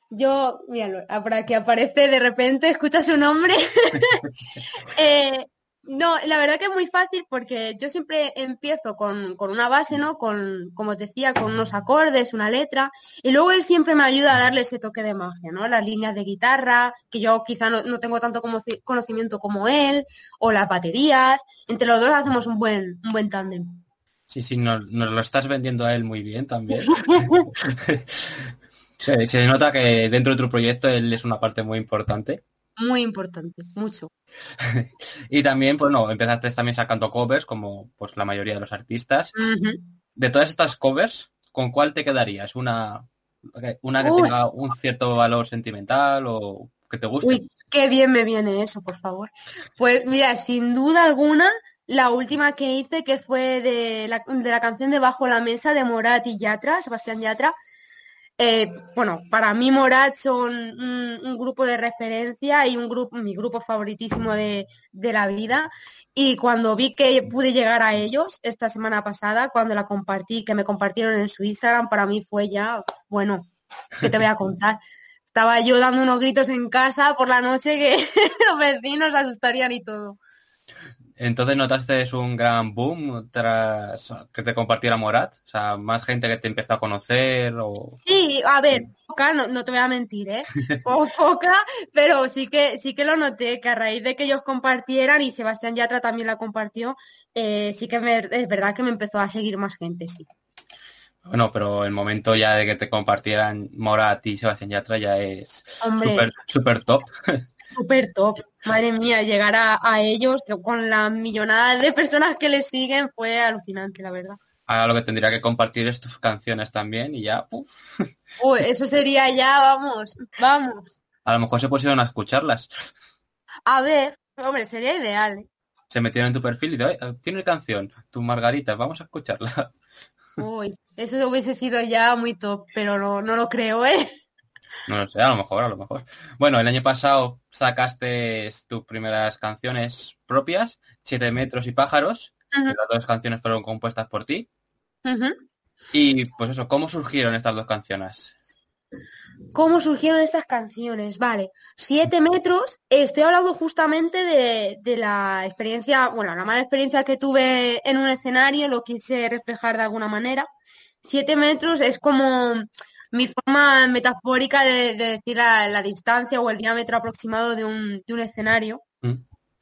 Yo, míralo, por aquí aparece de repente, escucha su nombre. *laughs* Eh, no, la verdad que es muy fácil porque yo siempre empiezo con, con una base, ¿no? Con, como te decía, con unos acordes, una letra, y luego él siempre me ayuda a darle ese toque de magia, ¿no? Las líneas de guitarra, que yo quizá no, no tengo tanto como- conocimiento como él, o las baterías. Entre los dos hacemos un buen, un buen tándem. Sí, sí, nos, nos lo estás vendiendo a él muy bien también. *laughs* *laughs* se, se nota que dentro de tu proyecto él es una parte muy importante. Muy importante, mucho. *laughs* Y también, pues no, empezaste también sacando covers, como pues la mayoría de los artistas. De todas estas covers, ¿con cuál te quedarías? ¿Una, una que Uy. tenga un cierto valor sentimental o que te guste? Uy, qué bien me viene eso, por favor. Pues mira, sin duda alguna, la última que hice, que fue de la, de la canción de Bajo la Mesa de Morat y Yatra, Sebastián Yatra. Eh, bueno, para mí Morat son un, un grupo de referencia y un grupo, mi grupo favoritísimo de, la vida. Y cuando vi que pude llegar a ellos esta semana pasada, cuando la compartí, que me compartieron en su Instagram, para mí fue ya, bueno, ¿qué te voy a contar? Estaba yo dando unos gritos en casa por la noche que *laughs* los vecinos asustarían y todo. Entonces notaste un gran boom tras que te compartiera Morat, o sea, más gente que te empezó a conocer o Sí, a ver, poca, no, no te voy a mentir, ¿eh? *laughs* Poca, pero sí que sí que lo noté, que a raíz de que ellos compartieran y Sebastián Yatra también la compartió, eh, sí que me- es verdad que me empezó a seguir más gente, sí. bueno, pero el momento ya de que te compartieran Morat y Sebastián Yatra ya es súper super top. *laughs* Súper top. Madre mía, llegar a, a ellos que con la millonada de personas que les siguen fue alucinante, la verdad. Ahora lo que tendría que compartir es tus canciones también y ya, puf, *laughs* Uy, eso sería ya, vamos, vamos. a lo mejor se pusieron a escucharlas. A ver, hombre, sería ideal. ¿eh? Se metieron en tu perfil y "Oye, tiene canción, tu Margarita, vamos a escucharla. *laughs* Uy, eso hubiese sido ya muy top, pero no, no lo creo, ¿eh? No lo sé, a lo mejor, a lo mejor. Bueno, el año pasado sacaste tus primeras canciones propias, Siete metros y pájaros. Las dos canciones fueron compuestas por ti. Y pues eso, ¿cómo surgieron estas dos canciones? ¿Cómo surgieron estas canciones? Vale, siete metros. Estoy hablando justamente de, de la experiencia, bueno, la mala experiencia que tuve en un escenario, lo quise reflejar de alguna manera. Siete metros es como mi forma metafórica de, de decir la, la distancia o el diámetro aproximado de un, de un escenario. ¿Mm?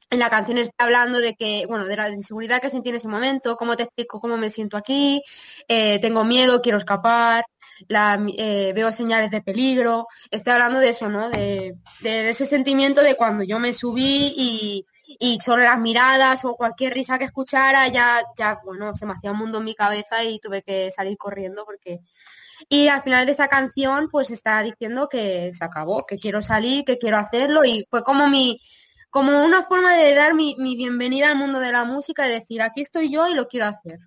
En la canción está hablando de que, bueno, de la inseguridad que sentí en ese momento, cómo te explico cómo me siento aquí, eh, tengo miedo, quiero escapar, la, eh, veo señales de peligro. Estoy hablando de eso, ¿no? De, de ese sentimiento de cuando yo me subí y, y solo las miradas o cualquier risa que escuchara ya, ya, bueno, se me hacía un mundo en mi cabeza y tuve que salir corriendo porque... Y al final de esa canción pues está diciendo que se acabó, que quiero salir, que quiero hacerlo y fue como mi, como una forma de dar mi, mi bienvenida al mundo de la música y decir, aquí estoy yo y lo quiero hacer.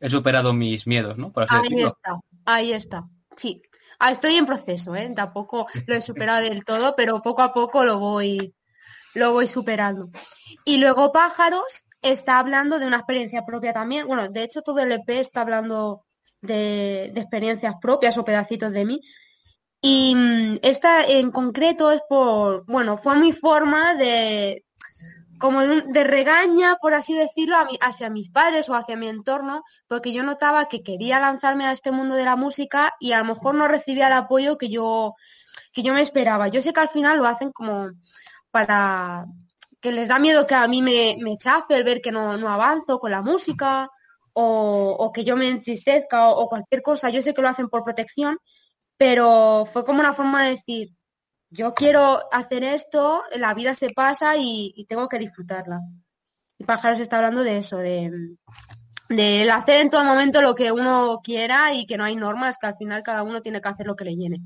He superado mis miedos, ¿no? Por así Ahí decirlo. está, ahí está. Sí, Ah, estoy en proceso, ¿eh? Tampoco lo he superado del todo, pero poco a poco lo voy, lo voy superando. Y luego Pájaros está hablando de una experiencia propia también. Bueno, de hecho todo el EP está hablando de, experiencias propias o pedacitos de mí. Y mm, esta en concreto es por, bueno, fue mi forma de, como de, de regaña, por así decirlo, a mi- hacia mis padres o hacia mi entorno, porque yo notaba que quería lanzarme a este mundo de la música y a lo mejor no recibía el apoyo que yo, que yo me esperaba. Yo sé que al final lo hacen como para que les da miedo que a mí me, me chafe el ver que no, no avanzo con la música o, o que yo me entristezca o, o cualquier cosa. Yo sé que lo hacen por protección, pero fue como una forma de decir, yo quiero hacer esto, la vida se pasa y, y tengo que disfrutarla. Y Pájaros está hablando de eso, de, de el hacer en todo momento lo que uno quiera y que no hay normas, que al final cada uno tiene que hacer lo que le llene.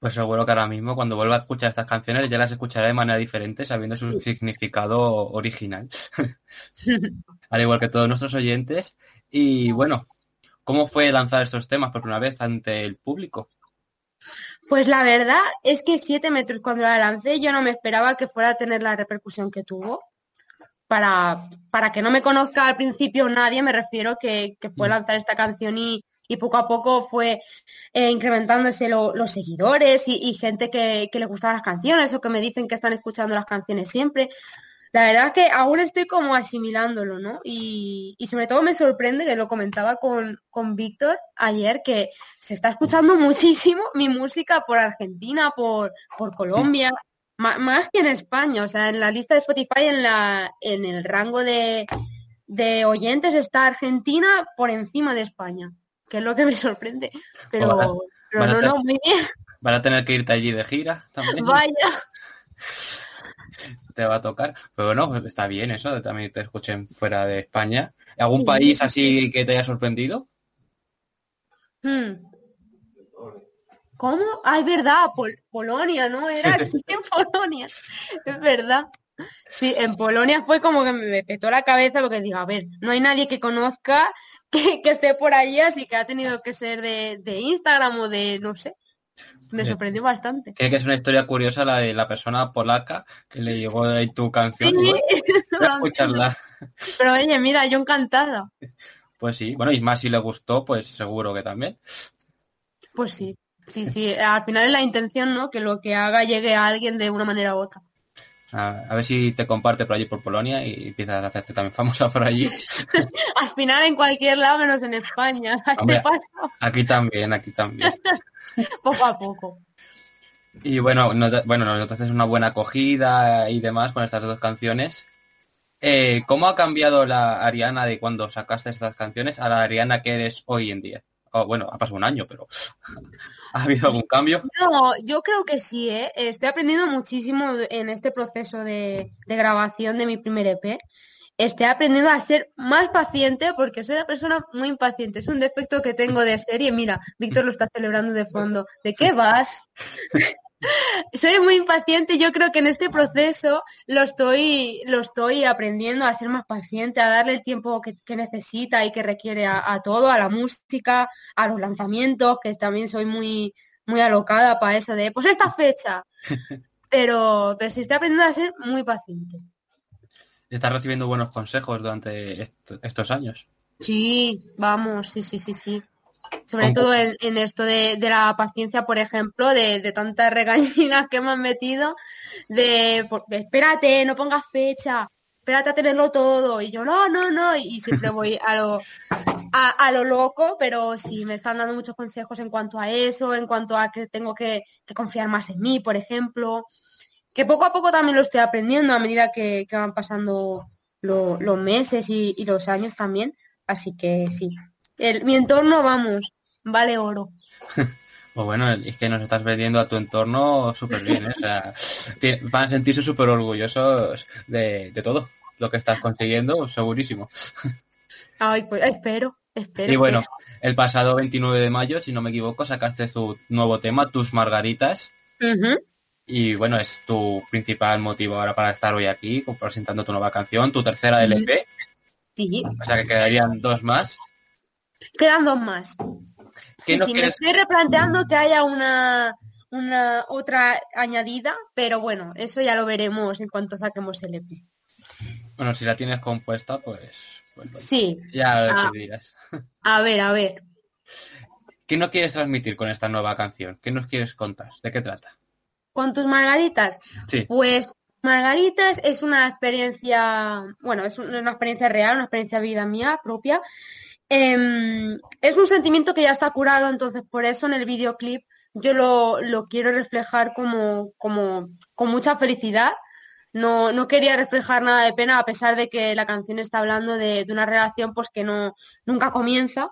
Pues seguro que ahora mismo, cuando vuelva a escuchar estas canciones, ya las escucharé de manera diferente, sabiendo su significado original. *laughs* Al igual que todos nuestros oyentes. Y bueno, ¿cómo fue lanzar estos temas por primera vez ante el público? Pues la verdad es que siete metros cuando la lancé yo no me esperaba que fuera a tener la repercusión que tuvo. Para, para que no me conozca al principio nadie, me refiero que, que fue Mm. lanzar esta canción y, y poco a poco fue eh, incrementándose lo- los seguidores y, y gente que, que le gustaban las canciones o que me dicen que están escuchando las canciones siempre. La verdad es que aún estoy como asimilándolo, ¿no? Y, y sobre todo me sorprende, que lo comentaba con, con Víctor ayer, que se está escuchando muchísimo mi música por Argentina, por, por Colombia, más que en España. O sea, en la lista de Spotify, en, la, en el rango de, de oyentes está Argentina por encima de España, que es lo que me sorprende. Pero, Van a- pero van no, tener- no, muy bien. Van a tener que irte allí de gira también. Vaya. Te va a tocar. Pero bueno, está bien eso, de también te escuchen fuera de España. ¿Algún Sí, país sí, así que te haya sorprendido? Hmm. ¿Cómo? Ah, es verdad, Pol- Polonia, ¿no? Era *laughs* así en Polonia. Es verdad. Sí, en Polonia fue como que me petó la cabeza porque digo, a ver, no hay nadie que conozca que, que esté por allí, así que ha tenido que ser de, de Instagram o de, no sé. Me Bien. sorprendió bastante. Creo que es una historia curiosa la de la persona polaca que le llegó ahí tu canción. Bueno, *laughs* voy a escucharla. pero oye, mira, yo encantada. Pues sí, bueno, y más si le gustó, pues seguro que también. Pues sí, sí, sí. Al final es la intención, ¿no? Que lo que haga llegue a alguien de una manera u otra. A, a ver si te comparte por allí por Polonia y empiezas a hacerte también famosa por allí. *laughs* Al final en cualquier lado menos en España. Este *laughs* paso, Aquí también, aquí también. *laughs* poco a poco. Y bueno, nos, bueno, nos haces una buena acogida y demás con estas dos canciones. Eh, ¿Cómo ha cambiado la Ariana de cuando sacaste estas canciones a la Ariana que eres hoy en día? Oh, bueno, ha pasado un año, pero *laughs* ¿ha habido algún cambio? No, yo creo que sí, ¿eh? Estoy aprendiendo muchísimo en este proceso de, de grabación de mi primer EP. Estoy aprendiendo a ser más paciente porque soy una persona muy impaciente. Es un defecto que tengo de serie. Mira, Víctor lo está celebrando de fondo. ¿De qué vas? *laughs* soy muy impaciente. Yo creo que en este proceso lo estoy, lo estoy aprendiendo a ser más paciente, a darle el tiempo que, que necesita y que requiere a, a todo, a la música, a los lanzamientos, que también soy muy, muy alocada para eso de, pues esta fecha. *laughs* Pero, pero sí estoy aprendiendo a ser muy paciente. Estás recibiendo buenos consejos durante est- estos años. Sí, vamos, sí, sí, sí, sí. Sobre ¿Cómo? todo en, en esto de, de la paciencia, por ejemplo, de, de tantas regañinas que me han metido, de, espérate, no pongas fecha, espérate a tenerlo todo. Y yo, no, no, no, y, y siempre *laughs* voy a lo, a, a lo loco, pero sí, me están dando muchos consejos en cuanto a eso, en cuanto a que tengo que, que confiar más en mí, por ejemplo. Que poco a poco también lo estoy aprendiendo a medida que, que van pasando lo- los meses y, y los años también. Así que sí. El, mi entorno, vamos, vale oro. *laughs* Pues bueno, es que nos estás vendiendo a tu entorno súper bien, ¿eh? O sea, *laughs* van a sentirse súper orgullosos de, de todo lo que estás consiguiendo, segurísimo. *laughs* Ay, pues espero, espero. Y bueno, que- el pasado 29 de mayo, si no me equivoco, sacaste tu nuevo tema, Tus Margaritas. Y bueno, es tu principal motivo ahora para estar hoy aquí, presentando tu nueva canción, tu tercera LP. Sí, O sea que quedarían dos más. quedan dos más. ¿Qué Sí, no sí, me estoy replanteando que haya una, una otra añadida, pero bueno, eso ya lo veremos en cuanto saquemos el EP. Bueno, si la tienes compuesta, pues, pues Sí, ya lo Ah. decidirás. *laughs* a ver, a ver. ¿Qué no quieres transmitir con esta nueva canción? ¿Qué nos quieres contar? ¿De qué trata? ¿Con tus margaritas? Sí. Pues Margaritas es una experiencia, bueno, es un- una experiencia real, una experiencia de vida mía propia. Em, es un sentimiento que ya está curado, entonces por eso en el videoclip yo lo, lo quiero reflejar como, como con mucha felicidad. No, no quería reflejar nada de pena, a pesar de que la canción está hablando de, de una relación pues que no, nunca comienza,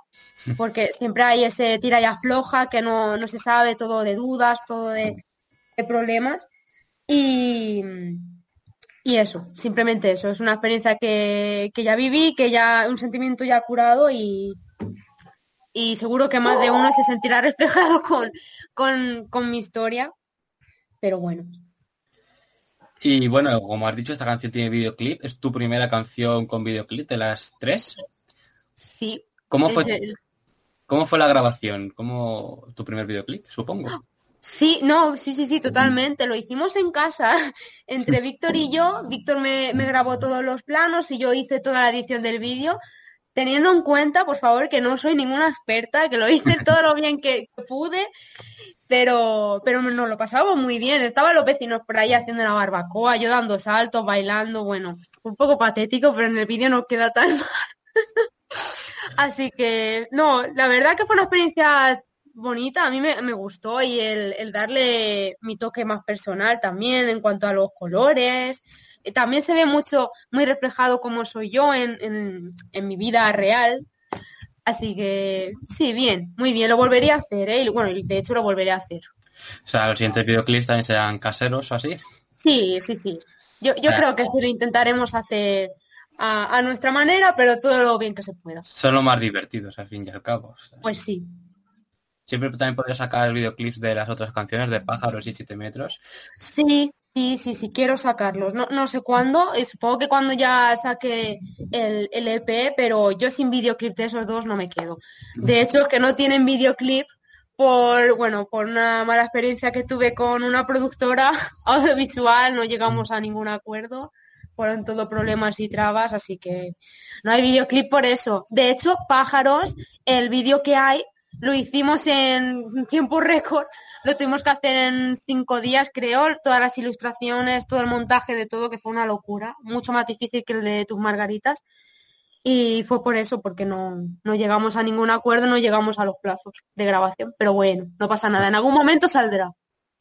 porque siempre hay ese tira y afloja, que no, no se sabe, todo de dudas, todo de, de problemas. Y, y eso, simplemente eso, es una experiencia que, que ya viví, que ya, un sentimiento ya curado y, y seguro que más de uno se sentirá *laughs* reflejado con, con, con mi historia. Pero bueno, Y bueno, como has dicho, esta canción tiene videoclip. Es tu primera canción con videoclip de las tres. sí. ¿Cómo fue, el- cómo fue la grabación? ¿Cómo tu primer videoclip, supongo? Sí, no, sí, sí, sí, totalmente. Lo hicimos en casa *laughs* entre Víctor y yo. Víctor me, me grabó todos los planos y yo hice toda la edición del vídeo. teniendo en cuenta, por favor, que no soy ninguna experta, que lo hice *laughs* todo lo bien que pude, pero, pero nos lo pasábamos muy bien. Estaban los vecinos por ahí haciendo la barbacoa, yo dando saltos, bailando, bueno, un poco patético, pero en el vídeo no queda tan *laughs* mal. Así que, no, la verdad que fue una experiencia bonita, a mí me, me gustó y el, el, darle mi toque más personal también en cuanto a los colores. Eh, También se ve mucho, muy reflejado como soy yo en, en, en mi vida real. Así que sí, bien, muy bien, lo volvería a hacer, ¿eh? Y, bueno, de hecho lo volveré a hacer. O sea, los siguientes videoclips también serán caseros o así. Sí, sí, sí. Yo, yo creo que sí lo intentaremos hacer a, a nuestra manera, pero todo lo bien que se pueda. Son los más divertidos, al fin y al cabo. Pues sí. Siempre también podría sacar videoclips de las otras canciones de Pájaros y Siete Metros. Sí, sí, sí, sí, quiero sacarlos. No, no sé cuándo, eh, supongo que cuando ya saque el, el EP, pero yo sin videoclip de esos dos no me quedo. De hecho, es que no tienen videoclip por, bueno, por una mala experiencia que tuve con una productora *laughs* audiovisual, no llegamos a ningún acuerdo, fueron todo problemas y trabas, así que no hay videoclip por eso. De hecho, Pájaros, el vídeo que hay, lo hicimos en tiempo récord, lo tuvimos que hacer en cinco días, creo, todas las ilustraciones, todo el montaje de todo, que fue una locura, mucho más difícil que el de tus margaritas. Y fue por eso, porque no, no llegamos a ningún acuerdo, no llegamos a los plazos de grabación. Pero bueno, no pasa nada, en algún momento saldrá.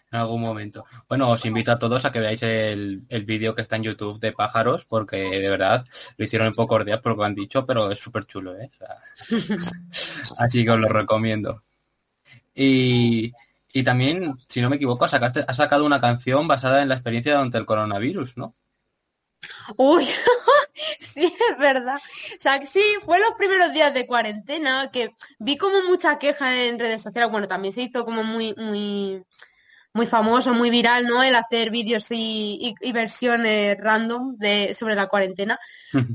En algún momento. Bueno, os invito a todos a que veáis el, el vídeo que está en YouTube de Pájaros, porque de verdad lo hicieron en pocos días por lo que han dicho, pero es súper chulo, ¿eh? O sea, *laughs* así que os lo recomiendo. Y, y también, si no me equivoco, sacaste, has sacado una canción basada en la experiencia durante el coronavirus, ¿no? Uy, *laughs* sí, es verdad. O sea, sí, fue los primeros días de cuarentena que vi como mucha queja en redes sociales. Bueno, también se hizo como muy, muy, muy famoso, muy viral, ¿no? El hacer vídeos y, y- y versiones random de, sobre la cuarentena.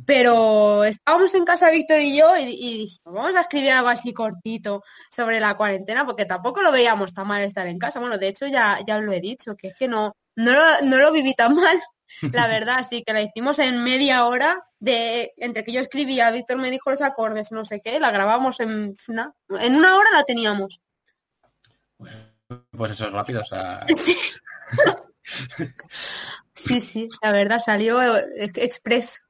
Pero estábamos en casa Víctor y yo y, y dije, vamos a escribir algo así cortito sobre la cuarentena, porque tampoco lo veíamos tan mal estar en casa. Bueno, de hecho ya, ya os lo he dicho, que es que no, no lo, no lo viví tan mal. *laughs* La verdad, así que la hicimos en media hora de entre que yo escribía, Víctor me dijo los acordes, no sé qué, la grabamos en una, en una hora la teníamos. Pues eso es rápido, o sea, Sí. Sí, sí, la verdad salió eh, express.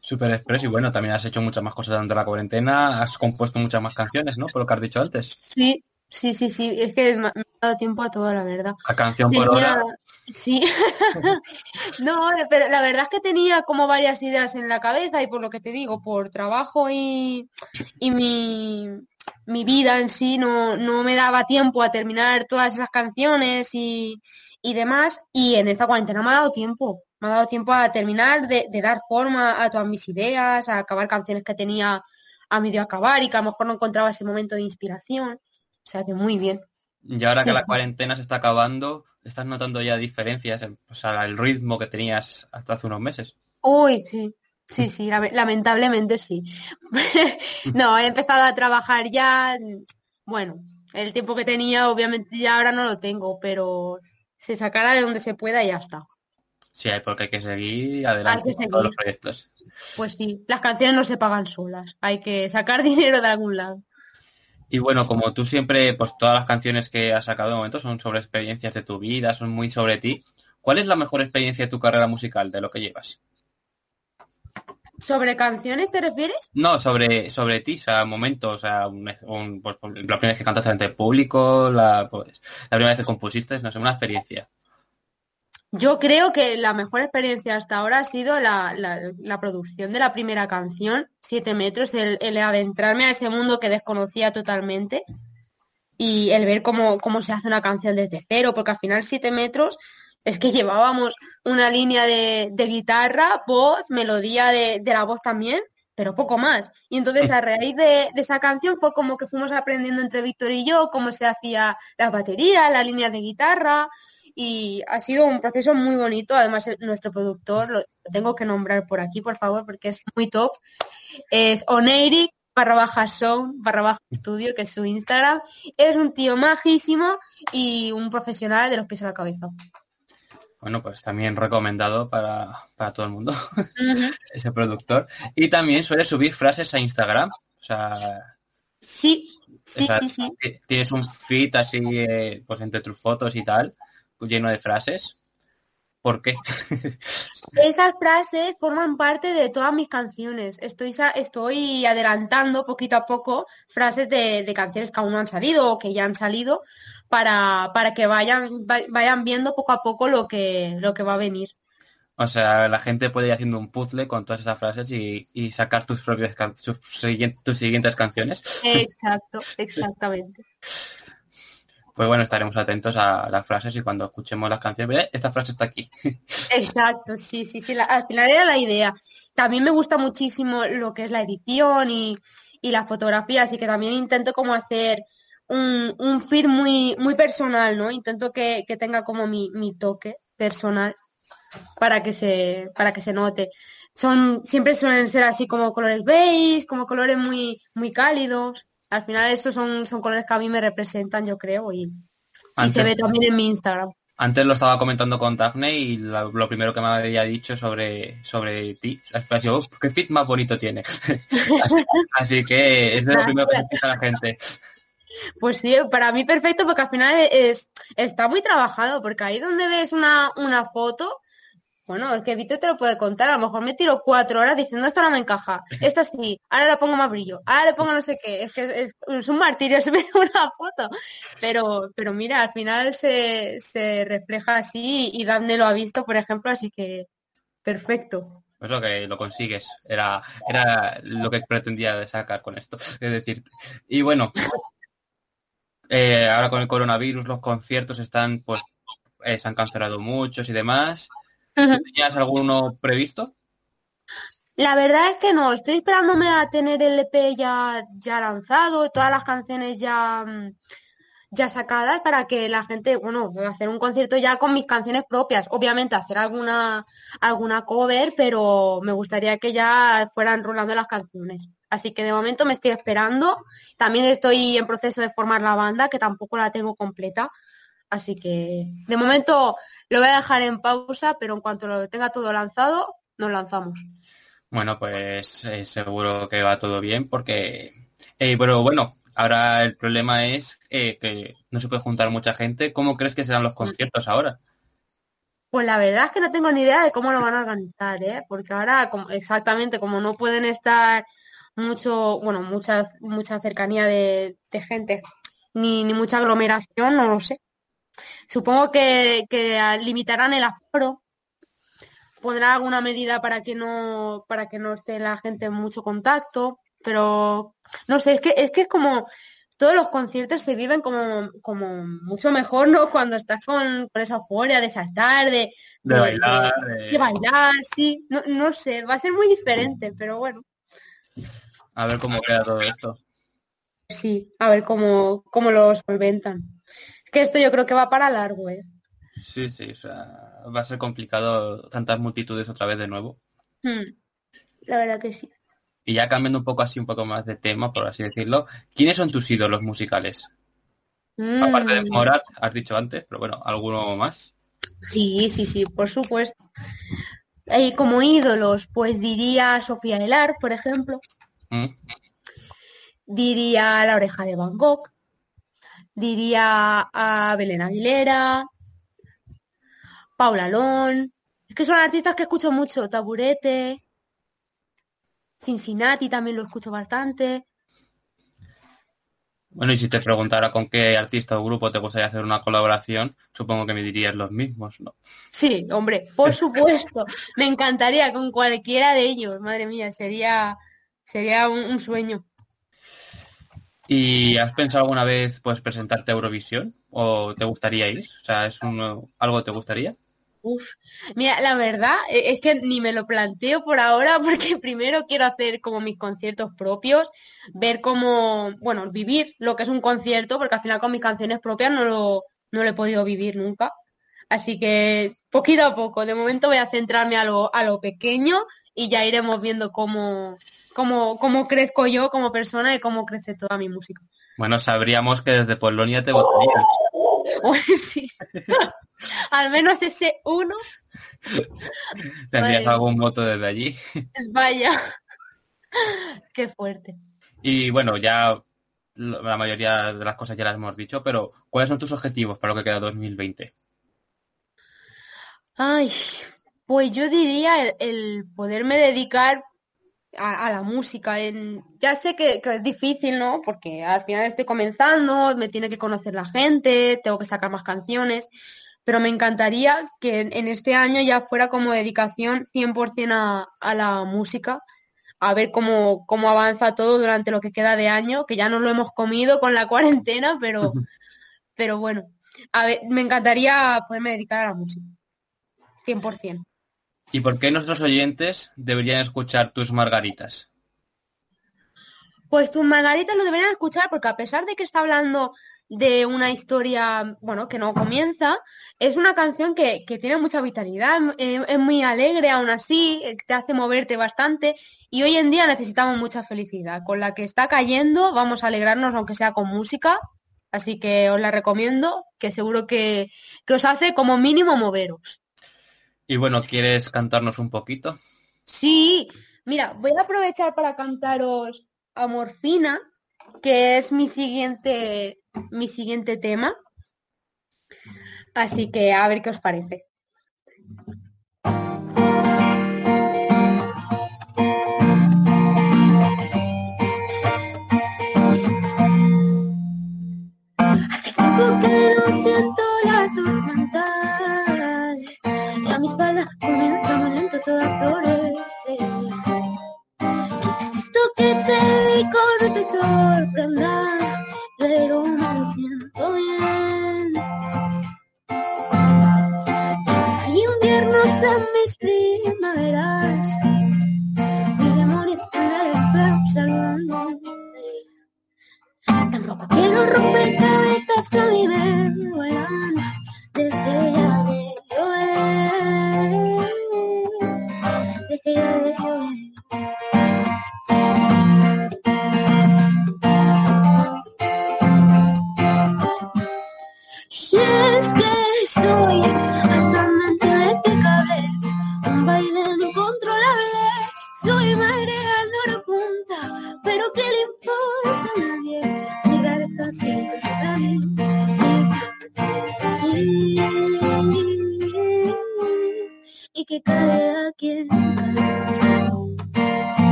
super express. Y bueno, también has hecho muchas más cosas durante la cuarentena, has compuesto muchas más canciones, ¿no? Por lo que has dicho antes. Sí, sí, sí, sí, es que me ha dado tiempo a todo, la verdad. A canción por hora. Sí, *laughs* no, pero la verdad es que tenía como varias ideas en la cabeza y por lo que te digo, por trabajo y, y mi, mi vida en sí no, no me daba tiempo a terminar todas esas canciones y, y demás y en esta cuarentena me ha dado tiempo, me ha dado tiempo a terminar de, de dar forma a todas mis ideas, a acabar canciones que tenía a medio acabar y que a lo mejor no encontraba ese momento de inspiración, o sea que muy bien. Y ahora que la cuarentena se está acabando, ¿estás notando ya diferencias en o sea, el ritmo que tenías hasta hace unos meses? Uy, sí, sí, sí, lame- lamentablemente sí. *laughs* No, he empezado a trabajar ya, bueno, el tiempo que tenía obviamente ya ahora no lo tengo, pero se sacará de donde se pueda y ya está. Sí, porque hay que seguir adelante Hay que con todos los seguir. proyectos. Pues sí, las canciones no se pagan solas, hay que sacar *laughs* dinero de algún lado. Y bueno, como tú siempre, pues todas las canciones que has sacado de momento son sobre experiencias de tu vida, son muy sobre ti. ¿Cuál es la mejor experiencia de tu carrera musical, de lo que llevas? ¿Sobre canciones te refieres? No, sobre, sobre ti, o sea, momentos, o sea, un, un- pues, la primera vez que cantaste ante el público, la, pues, la primera vez que compusiste, no sé, una experiencia. Yo creo que la mejor experiencia hasta ahora ha sido la, la- la producción de la primera canción, Siete Metros, el, el adentrarme a ese mundo que desconocía totalmente y el ver cómo, cómo se hace una canción desde cero, porque al final Siete Metros es que llevábamos una línea de, guitarra, voz, melodía de, la voz también, pero poco más. Y entonces a raíz de, esa canción fue como que fuimos aprendiendo entre Víctor y yo cómo se hacía la batería, la línea de guitarra, y ha sido un proceso muy bonito. Además, nuestro productor, lo tengo que nombrar por aquí, por favor, porque es muy top. Es Oneiric barra baja sound barra baja estudio, que es su Instagram. Es un tío majísimo y un profesional de los pies a la cabeza. Bueno, pues también recomendado para, para todo el mundo, *laughs* ese productor. Y también suele subir frases a Instagram. O sea, Sí, sí, o sea, sí, sí. ti- tienes un feed así, eh, pues entre tus fotos y tal, lleno de frases. ¿Por qué? *laughs* Esas frases forman parte de todas mis canciones. Estoy, estoy adelantando poquito a poco frases de, de canciones que aún no han salido o que ya han salido para, para que vayan, va- vayan viendo poco a poco lo que, lo que va a venir. O sea, la gente puede ir haciendo un puzzle con todas esas frases y, y sacar tus propias can- sus siguien- tus siguientes canciones. Exacto, *laughs* exactamente. Pues bueno, estaremos atentos a las frases y cuando escuchemos las canciones, "Eh, esta frase está aquí. *laughs* Exacto, sí, sí, sí. la- al final era la idea. También me gusta muchísimo lo que es la edición y, y la fotografía, así que también intento como hacer un, un feed muy, muy personal, ¿no? Intento que, que tenga como mi, mi toque personal para que se, para que se note. Son, siempre suelen ser así como colores beige, como colores muy, muy cálidos. Al final estos son, son colores que a mí me representan, yo creo, y, se ve también en mi Instagram. antes lo estaba comentando con Daphne y lo primero que me había dicho sobre, sobre ti "Uf, qué fit más bonito tiene. así, *laughs* así que es de lo primero que se fija la gente. Pues sí, para mí perfecto porque al final es, está muy trabajado, porque ahí donde ves una, una foto, bueno, el que Vito te lo puede contar, a lo mejor me tiro cuatro horas diciendo esto no me encaja, esta sí, ahora le pongo más brillo, ahora le pongo no sé qué, es que es, un martirio *laughs* subir una foto, pero, pero mira, al final se, se refleja así y Dafne lo ha visto, por ejemplo, así que perfecto. Pues lo que lo consigues. Era, era lo que pretendía sacar con esto. Es decir, y bueno, eh, ahora con el coronavirus los conciertos están, pues, eh, se han cancelado muchos y demás. ¿Tenías alguno previsto? La verdad es que no, estoy esperándome a tener el EP ya, ya lanzado, todas las canciones ya, mm, ya sacadas para que la gente, bueno, hacer un concierto ya con mis canciones propias. Obviamente hacer alguna, alguna cover, pero me gustaría que ya fueran rolando las canciones. Así que de momento me estoy esperando. También estoy en proceso de formar la banda, que tampoco la tengo completa. Así que de momento lo voy a dejar en pausa, pero en cuanto lo tenga todo lanzado, nos lanzamos. Bueno, pues eh, seguro que va todo bien porque, eh, pero bueno, ahora el problema es eh, que no se puede juntar mucha gente. ¿Cómo crees que serán los conciertos ahora? Pues la verdad es que no tengo ni idea de cómo lo van a organizar, ¿eh? Porque ahora, como- exactamente, como no pueden estar mucho, bueno, mucha, mucha cercanía de, de gente, ni, ni mucha aglomeración, no lo sé. Supongo que, que limitarán el aforo, pondrán alguna medida para que no, para que no esté la gente en mucho contacto, pero no sé, es que, es que es como todos los conciertos se viven como, como mucho mejor, ¿no? Cuando estás con, con esa euforia de saltar, de, De de- bailar, de bailar, sí. No, no sé, va a ser muy diferente, pero bueno, A ver cómo queda todo esto. sí, a ver cómo, cómo lo solventan. Que esto yo creo que va para largo, ¿eh? Sí, sí, o sea, va a ser complicado tantas multitudes otra vez de nuevo. Hmm, La verdad que sí. Y ya cambiando un poco así, un poco más de tema, por así decirlo, ¿quiénes son tus ídolos musicales? Aparte de Mm, Morat, has dicho antes, pero bueno, ¿alguno más? Sí, sí, sí, por supuesto. Y como ídolos, pues diría Sofía Elar, por ejemplo. ¿Mm? Diría La Oreja de Van Gogh. Diría a Belén Aguilera. Paula Lón. Es que son artistas que escucho mucho. Taburete. Cincinnati también lo escucho bastante. Bueno, y si te preguntara con qué artista o grupo te gustaría hacer una colaboración, supongo que me dirías los mismos, ¿no? Sí, hombre, por supuesto. Me encantaría con cualquiera de ellos. Madre mía, sería, sería un, un sueño. ¿Y has pensado alguna vez pues presentarte a Eurovisión? ¿O te gustaría ir? O sea, ¿es un, algo te gustaría? Uf, mira, la verdad e- es que ni me lo planteo por ahora *laughs* porque primero quiero hacer como mis conciertos propios, ver cómo, bueno, vivir lo que es un concierto, porque al final con mis canciones propias no lo, no lo he podido vivir nunca. Así que poquito a poco, de momento voy a centrarme a lo, a lo pequeño y ya iremos viendo cómo, cómo, cómo crezco yo como persona y cómo crece toda mi música. Bueno, sabríamos que desde Polonia te votarían. *laughs* Sí. *laughs* Al menos ese uno, ¿Tendrías algún voto desde allí? vaya. *laughs* Qué fuerte. Y bueno, ya la mayoría de las cosas ya las hemos dicho, pero ¿cuáles son tus objetivos para lo que queda 2020? Ay, pues yo diría el, el poderme dedicar a, a la música. En, ya sé que, que es difícil, ¿no? Porque al final estoy comenzando, me tiene que conocer la gente, tengo que sacar más canciones, pero me encantaría que en, en este año ya fuera como dedicación 100% a, a la música, a ver cómo, cómo avanza todo durante lo que queda de año, que ya no lo hemos comido con la *laughs* cuarentena, pero, pero bueno, a ver, me encantaría poderme dedicar a la música. 100%. ¿Y por qué nuestros oyentes deberían escuchar tus margaritas? Pues tus margaritas lo deberían escuchar porque a pesar de que está hablando de una historia, bueno, que no comienza, es una canción que, que tiene mucha vitalidad, es, es muy alegre aún así, eh, te hace moverte bastante y hoy en día necesitamos mucha felicidad. Con la que está cayendo vamos a alegrarnos aunque sea con música, así que os la recomiendo, que seguro que, que os hace como mínimo moveros. Y bueno, ¿quieres cantarnos un poquito? Sí, mira, voy a aprovechar para cantaros Amorfina, que es mi siguiente, mi siguiente tema. Así que a ver qué os parece. Tiempo que no siento espalda comienza muy lento toda florece. Quizás esto que te digo no te sorprenda, pero me siento bien. Hay inviernos en mis primaveras, mi el espejo observándome. Tampoco quiero rompecabezas que a mí me vuelan desde ya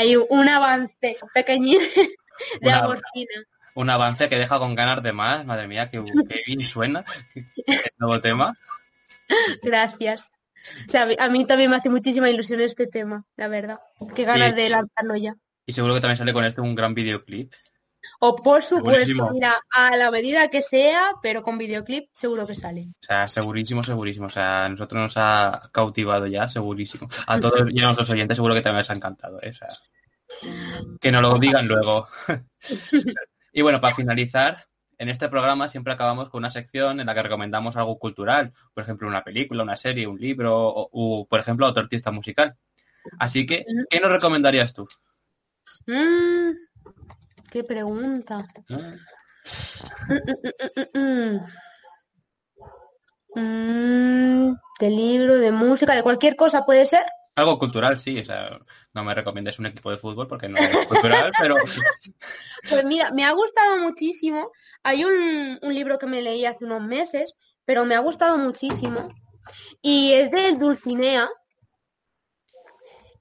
Hay un avance pequeñín *laughs* de Una- Amorfina. Un avance que deja con ganas de más. Madre mía, qué, qué bien suena el nuevo tema. Gracias. O sea, a mí- también me hace muchísima ilusión este tema, la verdad. Qué ganas Sí. de lanzarlo ya. Y seguro que también sale con este un gran videoclip. O por supuesto, mira, a la medida que sea, pero con videoclip seguro que sale. O sea, segurísimo, segurísimo. O sea, a nosotros nos ha cautivado ya, segurísimo. A *laughs* todos y a nuestros oyentes seguro que también les ha encantado. ¿eh? O sea, que nos lo digan luego. *laughs* y bueno, para finalizar, en este programa siempre acabamos con una sección en la que recomendamos algo cultural. Por ejemplo, una película, una serie, un libro o, o, por ejemplo, otro artista musical. Así que, ¿qué nos recomendarías tú? Mm, qué pregunta. *laughs* De libro, de música, de cualquier cosa puede ser. Algo cultural, sí. O sea, no me recomiendes un equipo de fútbol porque no es cultural, *laughs* pero Pues mira, me ha gustado muchísimo. Hay un, un libro que me leí hace unos meses, pero me ha gustado muchísimo. Y es del Dulcinea.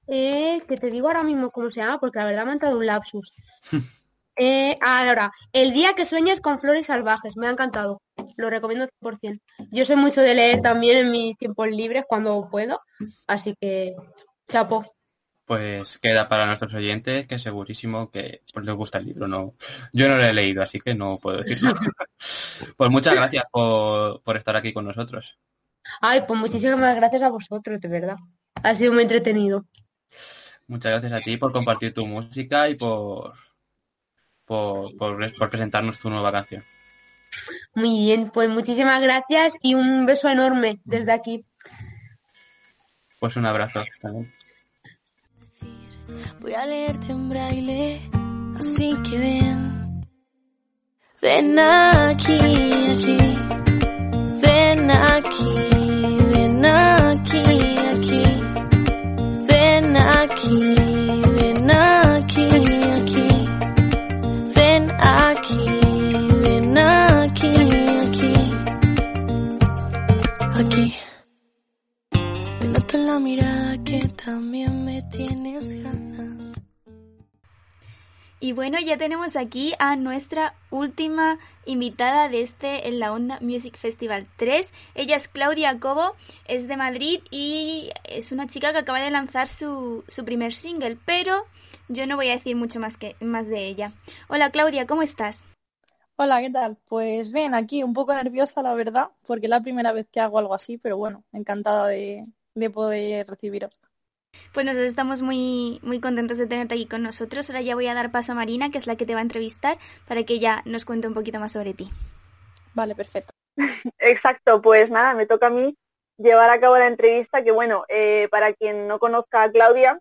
Eh, que te digo ahora mismo cómo se llama, porque la verdad me ha entrado un lapsus. *laughs* Eh, ahora, El día que sueñes con flores salvajes, me ha encantado. Lo recomiendo 100%. Yo soy mucho de leer también en mis tiempos libres cuando puedo, así que chapo. Pues queda para nuestros oyentes que segurísimo que pues, les gusta el libro. No, yo no lo he leído, así que no puedo decirlo. *laughs* pues muchas gracias por, por estar aquí con nosotros. Ay, pues muchísimas gracias a vosotros, de verdad. Ha sido muy entretenido. Muchas gracias a ti por compartir tu música y por, por, por, por presentarnos tu nueva canción. Muy bien, pues muchísimas gracias y un beso enorme desde aquí. Pues un abrazo también. Voy a leerte en braille, así que ven. Ven aquí, aquí. Ven aquí, ven aquí, aquí. Ven aquí, también me tienes ganas. Y bueno, ya tenemos aquí a nuestra última invitada de este En la Onda Music Festival 3. Ella es Claudia Cobo, es de Madrid y es una chica que acaba de lanzar su, su primer single, pero yo no voy a decir mucho más, que, más de ella. Hola Claudia, ¿cómo estás? Hola, ¿qué tal? Pues bien, aquí un poco nerviosa, la verdad, porque es la primera vez que hago algo así, pero bueno, encantada de, de poder recibiros. Pues nosotros estamos muy, muy contentos de tenerte aquí con nosotros. Ahora ya voy a dar paso a Marina, que es la que te va a entrevistar, para que ella nos cuente un poquito más sobre ti. Vale, perfecto. *laughs* Exacto, pues nada, me toca a mí llevar a cabo la entrevista, que bueno, eh, para quien no conozca a Claudia,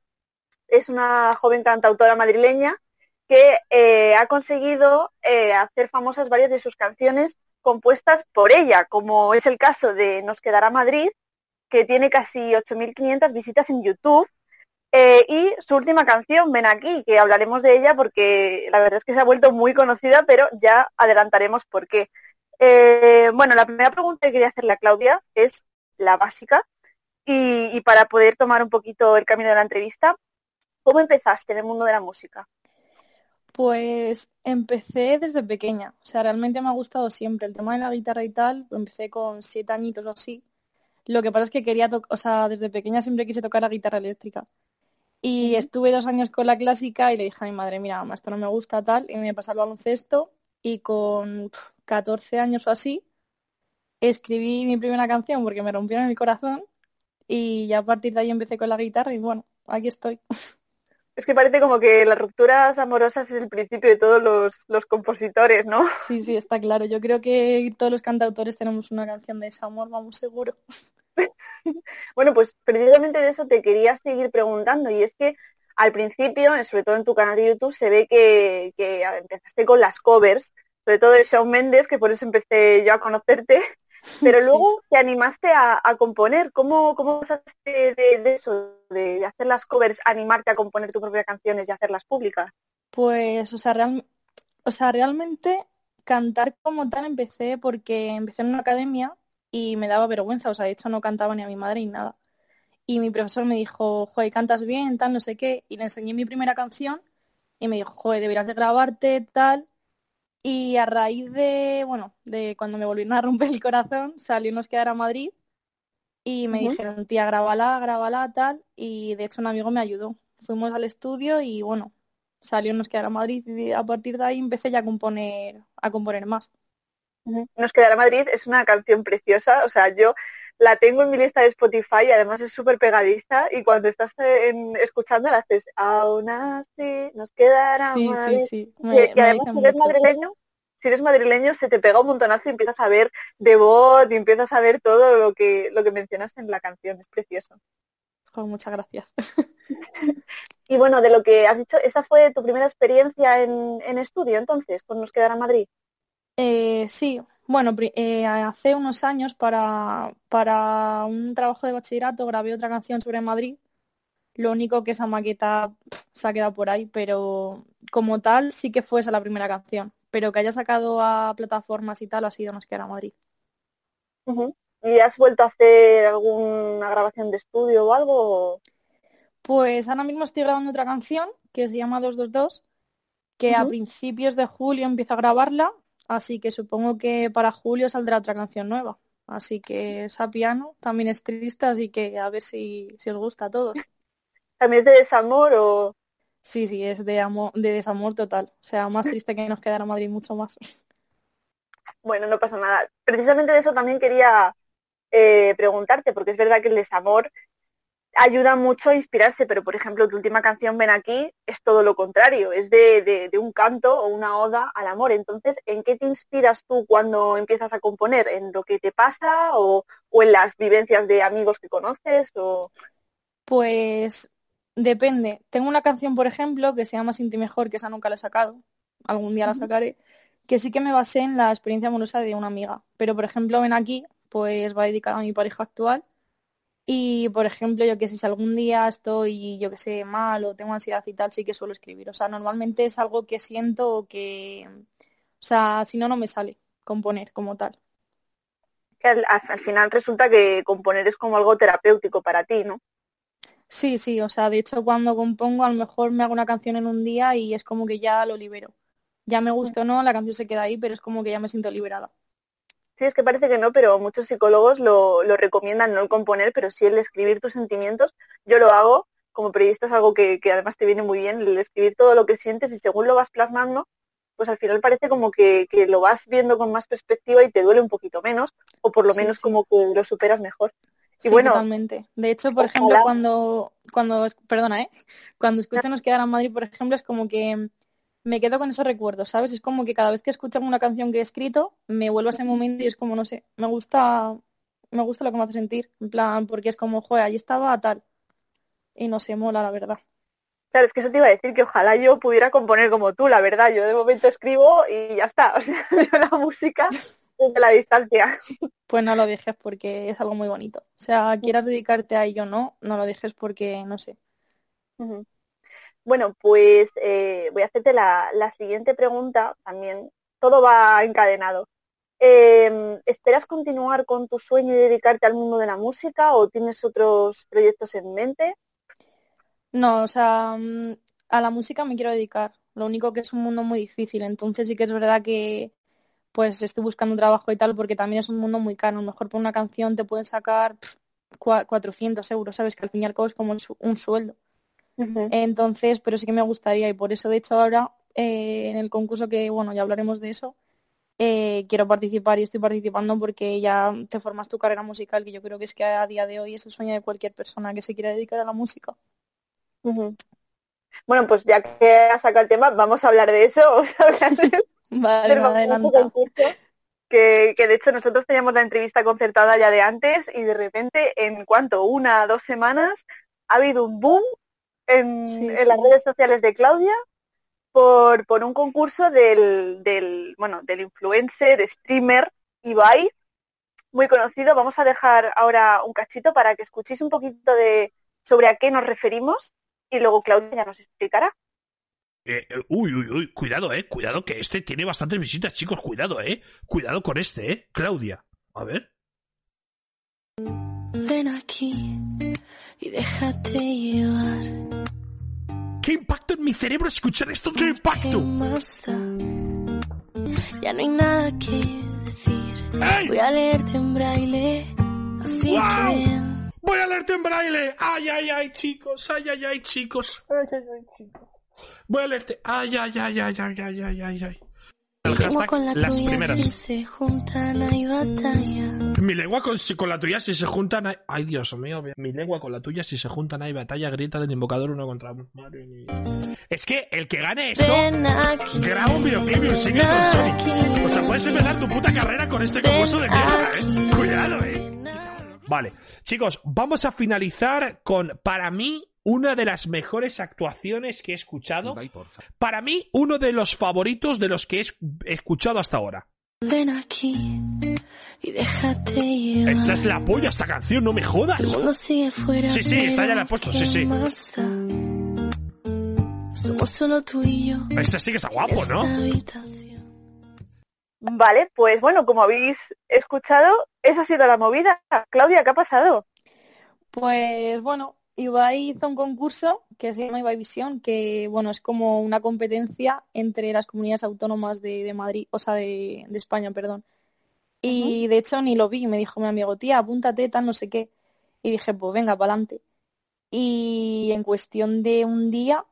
es una joven cantautora madrileña que eh, ha conseguido eh, hacer famosas varias de sus canciones compuestas por ella, como es el caso de Nos quedará Madrid, que tiene casi 8.500 visitas en YouTube, eh, y su última canción, Ven aquí, que hablaremos de ella porque la verdad es que se ha vuelto muy conocida, pero ya adelantaremos por qué. Eh, bueno, la primera pregunta que quería hacerle a Claudia es la básica, y, y para poder tomar un poquito el camino de la entrevista, ¿cómo empezaste en el mundo de la música? Pues empecé desde pequeña, o sea, realmente me ha gustado siempre el tema de la guitarra y tal, empecé con siete añitos o así. Lo que pasa es que quería tocar, o sea, desde pequeña siempre quise tocar la guitarra eléctrica. Y estuve dos años con la clásica y le dije a mi madre, mira, mamá, esto no me gusta tal, y me pasé al baloncesto y con pf, 14 años o así escribí mi primera canción porque me rompieron el corazón y ya a partir de ahí empecé con la guitarra y bueno, aquí estoy. *laughs* Es que parece como que las rupturas amorosas es el principio de todos los, los compositores, ¿no? Sí, sí, está claro. Yo creo que todos los cantautores tenemos una canción de desamor, vamos seguro. *laughs* Bueno, pues precisamente de eso te quería seguir preguntando y es que al principio, sobre todo en tu canal de YouTube, se ve que, que empezaste con las covers, sobre todo de Shawn Mendes, que por eso empecé yo a conocerte, pero *laughs* luego te animaste a, a componer. ¿Cómo, cómo pasaste de, de eso, de, de hacer las covers, animarte a componer tus propias canciones y hacerlas públicas? Pues, o sea, real- o sea, realmente cantar como tal empecé porque empecé en una academia y me daba vergüenza, o sea, de hecho no cantaba ni a mi madre ni nada. Y mi profesor me dijo, joder, cantas bien, tal, no sé qué, y le enseñé mi primera canción y me dijo, joder, deberías de grabarte, tal. Y a raíz de, bueno, de cuando me volvieron a romper el corazón, salió Nos quedar a Madrid y me dijeron, tía, grábala, grábala, tal. Y de hecho un amigo me ayudó. Fuimos al estudio y bueno, salió Nos quedar a Madrid y a partir de ahí empecé ya a componer, a componer más. Nos quedará Madrid es una canción preciosa, o sea, yo la tengo en mi lista de Spotify y además es súper pegadiza y cuando estás en, escuchando la haces, aún así nos quedará Sí, sí, sí, Y, me, y me además si eres mucho. madrileño, si eres madrileño se te pega un montonazo y empiezas a ver de voz y empiezas a ver todo lo que, lo que mencionas en la canción, es precioso. Muchas gracias. *laughs* Y bueno, de lo que has dicho, esa fue tu primera experiencia en, en estudio entonces, con Nos quedará Madrid. Eh, sí, bueno, eh, hace unos años para, para un trabajo de bachillerato grabé otra canción sobre Madrid. Lo único que esa maqueta se ha quedado por ahí, pero como tal sí que fue esa la primera canción. Pero que haya sacado a plataformas y tal ha sido Nos queda Madrid. Ujú. ¿Y has vuelto a hacer alguna grabación de estudio o algo? Pues ahora mismo estoy grabando otra canción que se llama 222, que a Ujú. principios de julio empiezo a grabarla, así que supongo que para julio saldrá otra canción nueva. Así que esa piano también es triste, así que a ver si, si os gusta a todos. ¿También es de desamor o...? Sí, sí, es de amor, de desamor total. O sea, más triste que nos quedara Madrid mucho más. Bueno, no pasa nada. Precisamente de eso también quería eh, preguntarte, porque es verdad que el desamor ayuda mucho a inspirarse, pero por ejemplo tu última canción Ven aquí es todo lo contrario, es de, de- de un canto o una oda al amor. Entonces, ¿en qué te inspiras tú cuando empiezas a componer? ¿En lo que te pasa o, o en las vivencias de amigos que conoces? O... Pues depende. Tengo una canción, por ejemplo, que se llama Sin ti mejor, que esa nunca la he sacado. Algún día la sacaré. Que sí que me basé en la experiencia amorosa de una amiga. Pero, por ejemplo, ven aquí, pues va dedicada a mi pareja actual. Y, por ejemplo, yo que sé, si algún día estoy, yo que sé, mal o tengo ansiedad y tal, sí que suelo escribir. O sea, normalmente es algo que siento o que... O sea, si no, no me sale componer como tal. al, al final resulta que componer es como algo terapéutico para ti, ¿no? Sí, sí, o sea, de hecho cuando compongo a lo mejor me hago una canción en un día y es como que ya lo libero. Ya me gusta o no, la canción se queda ahí, pero es como que ya me siento liberada. Sí, es que parece que no, pero muchos psicólogos lo, lo recomiendan, no el componer, pero sí el escribir tus sentimientos. Yo lo hago, como periodista es algo que, que además te viene muy bien, el escribir todo lo que sientes y según lo vas plasmando, pues al final parece como que, que lo vas viendo con más perspectiva y te duele un poquito menos, o por lo Sí, menos sí. como que lo superas mejor. Y Sí, bueno, totalmente. De hecho, por ejemplo, cuando, cuando, perdona, ¿eh? Cuando escucho Nos quedará en Madrid, por ejemplo, es como que me quedo con esos recuerdos, ¿sabes? Es como que cada vez que escucho una canción que he escrito, me vuelvo a ese momento y es como, no sé, me gusta, me gusta lo que me hace sentir. En plan, porque es como, joder, allí estaba tal. Y no sé, mola, la verdad. claro, es que eso te iba a decir que ojalá yo pudiera componer como tú, la verdad. Yo de momento escribo y ya está. *laughs* O sea, yo la música desde la distancia. Pues no lo dejes porque es algo muy bonito. O sea, quieras dedicarte a ello o no, no lo dejes porque, no sé. Bueno, pues eh, voy a hacerte la, la siguiente pregunta también. Todo va encadenado. Eh, ¿esperas continuar con tu sueño y dedicarte al mundo de la música o tienes otros proyectos en mente? No, o sea, mm, a la música me quiero dedicar. Lo único que es un mundo muy difícil. Entonces sí que es verdad que pues estoy buscando un trabajo y tal porque también es un mundo muy caro. A lo mejor por una canción te pueden sacar pf, cua- 400 euros, ¿sabes? Que al fin y al cabo es como un su- Entonces, pero sí que me gustaría y por eso, de hecho, ahora eh, en el concurso que, bueno, ya hablaremos de eso, eh, quiero participar y estoy participando porque ya te formas tu carrera musical, que yo creo que es que a día de hoy es el sueño de cualquier persona que se quiera dedicar a la música. Bueno, pues ya que has sacado el tema, vamos a hablar de eso. *laughs* Vamos a hablar del, *laughs* Vale, del. Que, que de hecho nosotros teníamos la entrevista concertada ya de antes y de repente en cuanto una dos semanas ha habido un boom en, Sí, en las redes sociales de Claudia por, por un concurso del, del, bueno, del influencer, streamer Ibai, muy conocido. Vamos a dejar ahora un cachito para que escuchéis un poquito de sobre a qué nos referimos y luego Claudia ya nos explicará. Eh, eh, uy, uy, uy, cuidado, eh, cuidado que este tiene bastantes visitas, chicos, cuidado, eh, cuidado con este, eh, Claudia. A ver. Ven aquí y déjate llevar. ¿Qué impacto en mi cerebro escuchar esto? ¿Qué impacto? Ya no hay nada que decir. Voy a leerte en braille, así que... Voy a leerte en braille. Ay, ay, ay, chicos. Ay, ay, ay, chicos. Ay, ay, ay, chicos. Voy a leerte. Ay, ay, ay, ay, ay, ay, ay, ay. El hashtag, con las primeras. Mi lengua con, si con la tuya si se juntan hay... Ay, Dios mío. Mi lengua con la tuya si se juntan hay batalla. Grita del invocador uno contra uno. Madre mía. Es que el que gane esto... Aquí. Graba un videoclip y un single con Sony. O sea, puedes empezar tu puta carrera con este concurso de mierda, eh. Cuidado, eh. Vale, chicos, vamos a finalizar con, para mí, una de las mejores actuaciones que he escuchado. Para mí, uno de los favoritos de los que he escuchado hasta ahora. Ven aquí y déjate llevar. Esta es la polla, esta canción, no me El jodas. mundo sigue fuera. Sí, sí, esta ya la he puesto, ¿qué sí, sí. más da? Somos solo tú y yo. Este sí que está guapo, en ¿no? Vale, pues bueno, como habéis escuchado, esa ha sido la movida. Claudia, ¿qué ha pasado? Pues bueno, Ibai hizo un concurso que se llama Ibai Visión, que bueno, es como una competencia entre las comunidades autónomas de, de Madrid, o sea, de, de España, perdón. Y de hecho ni lo vi, me dijo mi amigo, tía, apúntate, tal, no sé qué. Y dije, pues venga, pa'lante. Y en cuestión de un día,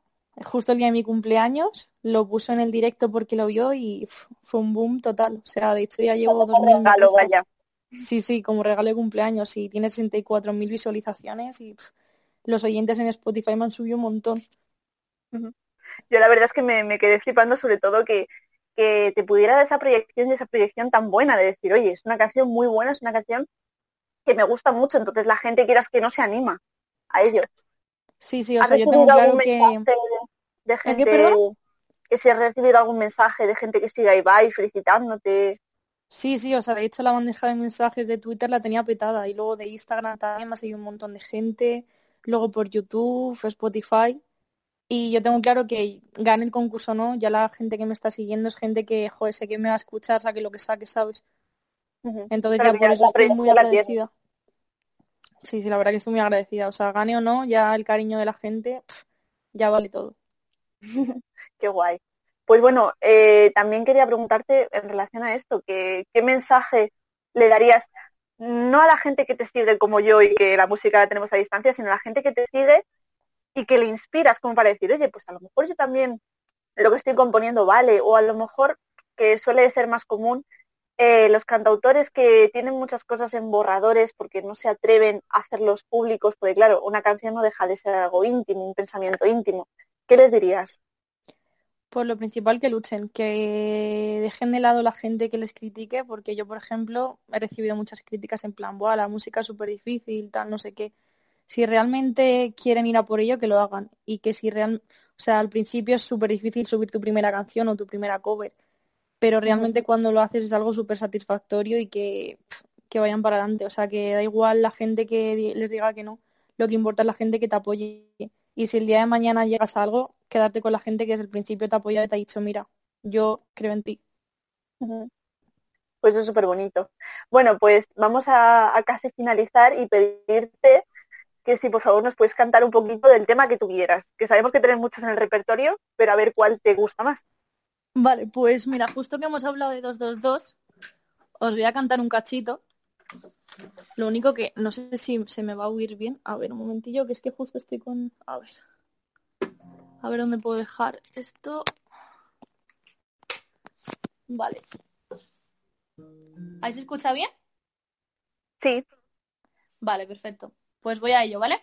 justo el día de mi cumpleaños, lo puso en el directo porque lo vio y fue un boom total. O sea, de hecho ya llevo dos Como regalo, vaya. Sí, sí, como regalo de cumpleaños y tiene 64.000 visualizaciones y pf, los oyentes en Spotify me han subido un montón. Yo la verdad es que me, me quedé flipando sobre todo que, que te pudiera dar esa proyección y esa proyección tan buena de decir, oye, es una canción muy buena, es una canción que me gusta mucho, entonces la gente quieras que no se anima a ello. Sí, sí, o ¿Has sea, yo tengo claro algún que... de ¿El gente qué, que si has recibido algún mensaje de gente que siga Ibai felicitándote? Sí, sí, o sea, de hecho la bandeja de mensajes de Twitter la tenía petada y luego de Instagram también me ha seguido un montón de gente, luego por YouTube, Spotify y yo tengo claro que gane el concurso o no, ya la gente que me está siguiendo es gente que, joder, sé que me va a escuchar, saque lo que saque, ¿sabes? Entonces Pero ya por eso estoy muy agradecida. Sí, sí, la verdad que estoy muy agradecida. O sea, gane o no, ya el cariño de la gente, ya vale todo. *laughs* Qué guay. Pues bueno, eh, también quería preguntarte en relación a esto, que, ¿qué mensaje le darías no a la gente que te sigue como yo y que la música la tenemos a distancia, sino a la gente que te sigue y que le inspiras como para decir, oye, pues a lo mejor yo también lo que estoy componiendo vale, o a lo mejor, que suele ser más común, eh, los cantautores que tienen muchas cosas en borradores porque no se atreven a hacerlos públicos, porque claro, una canción no deja de ser algo íntimo, un pensamiento íntimo. ¿Qué les dirías? Pues lo principal que luchen, que dejen de lado la gente que les critique, porque yo, por ejemplo, he recibido muchas críticas en plan, Buah, la música es súper difícil, tal, no sé qué. Si realmente quieren ir a por ello, que lo hagan. Y que si real, o sea, al principio es súper difícil subir tu primera canción o tu primera cover, pero realmente cuando lo haces es algo súper satisfactorio y que, que vayan para adelante. O sea, que da igual la gente que les diga que no, lo que importa es la gente que te apoye. Y si el día de mañana llegas a algo, quedarte con la gente que desde el principio te ha apoyado y te ha dicho, mira, yo creo en ti. Pues eso es súper bonito. Bueno, pues vamos a, a casi finalizar y pedirte que si por favor nos puedes cantar un poquito del tema que tú quieras, que sabemos que tienes muchos en el repertorio, pero a ver cuál te gusta más. Vale, pues mira, justo que hemos hablado de 222, os voy a cantar un cachito. Lo único que no sé si se me va a oír bien. A ver, un momentillo, que es que justo estoy con... A ver. A ver dónde puedo dejar esto. Vale. ¿Ahí se escucha bien? Sí, Vale, perfecto. Pues voy a ello, ¿vale?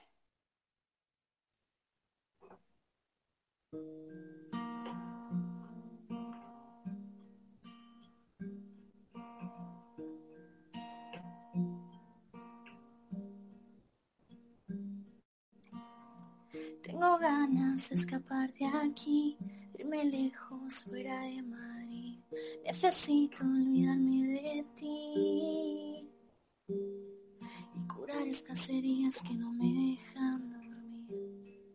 Tengo ganas de escapar de aquí, irme lejos fuera de Madrid. Necesito olvidarme de ti y curar estas heridas que no me dejan dormir.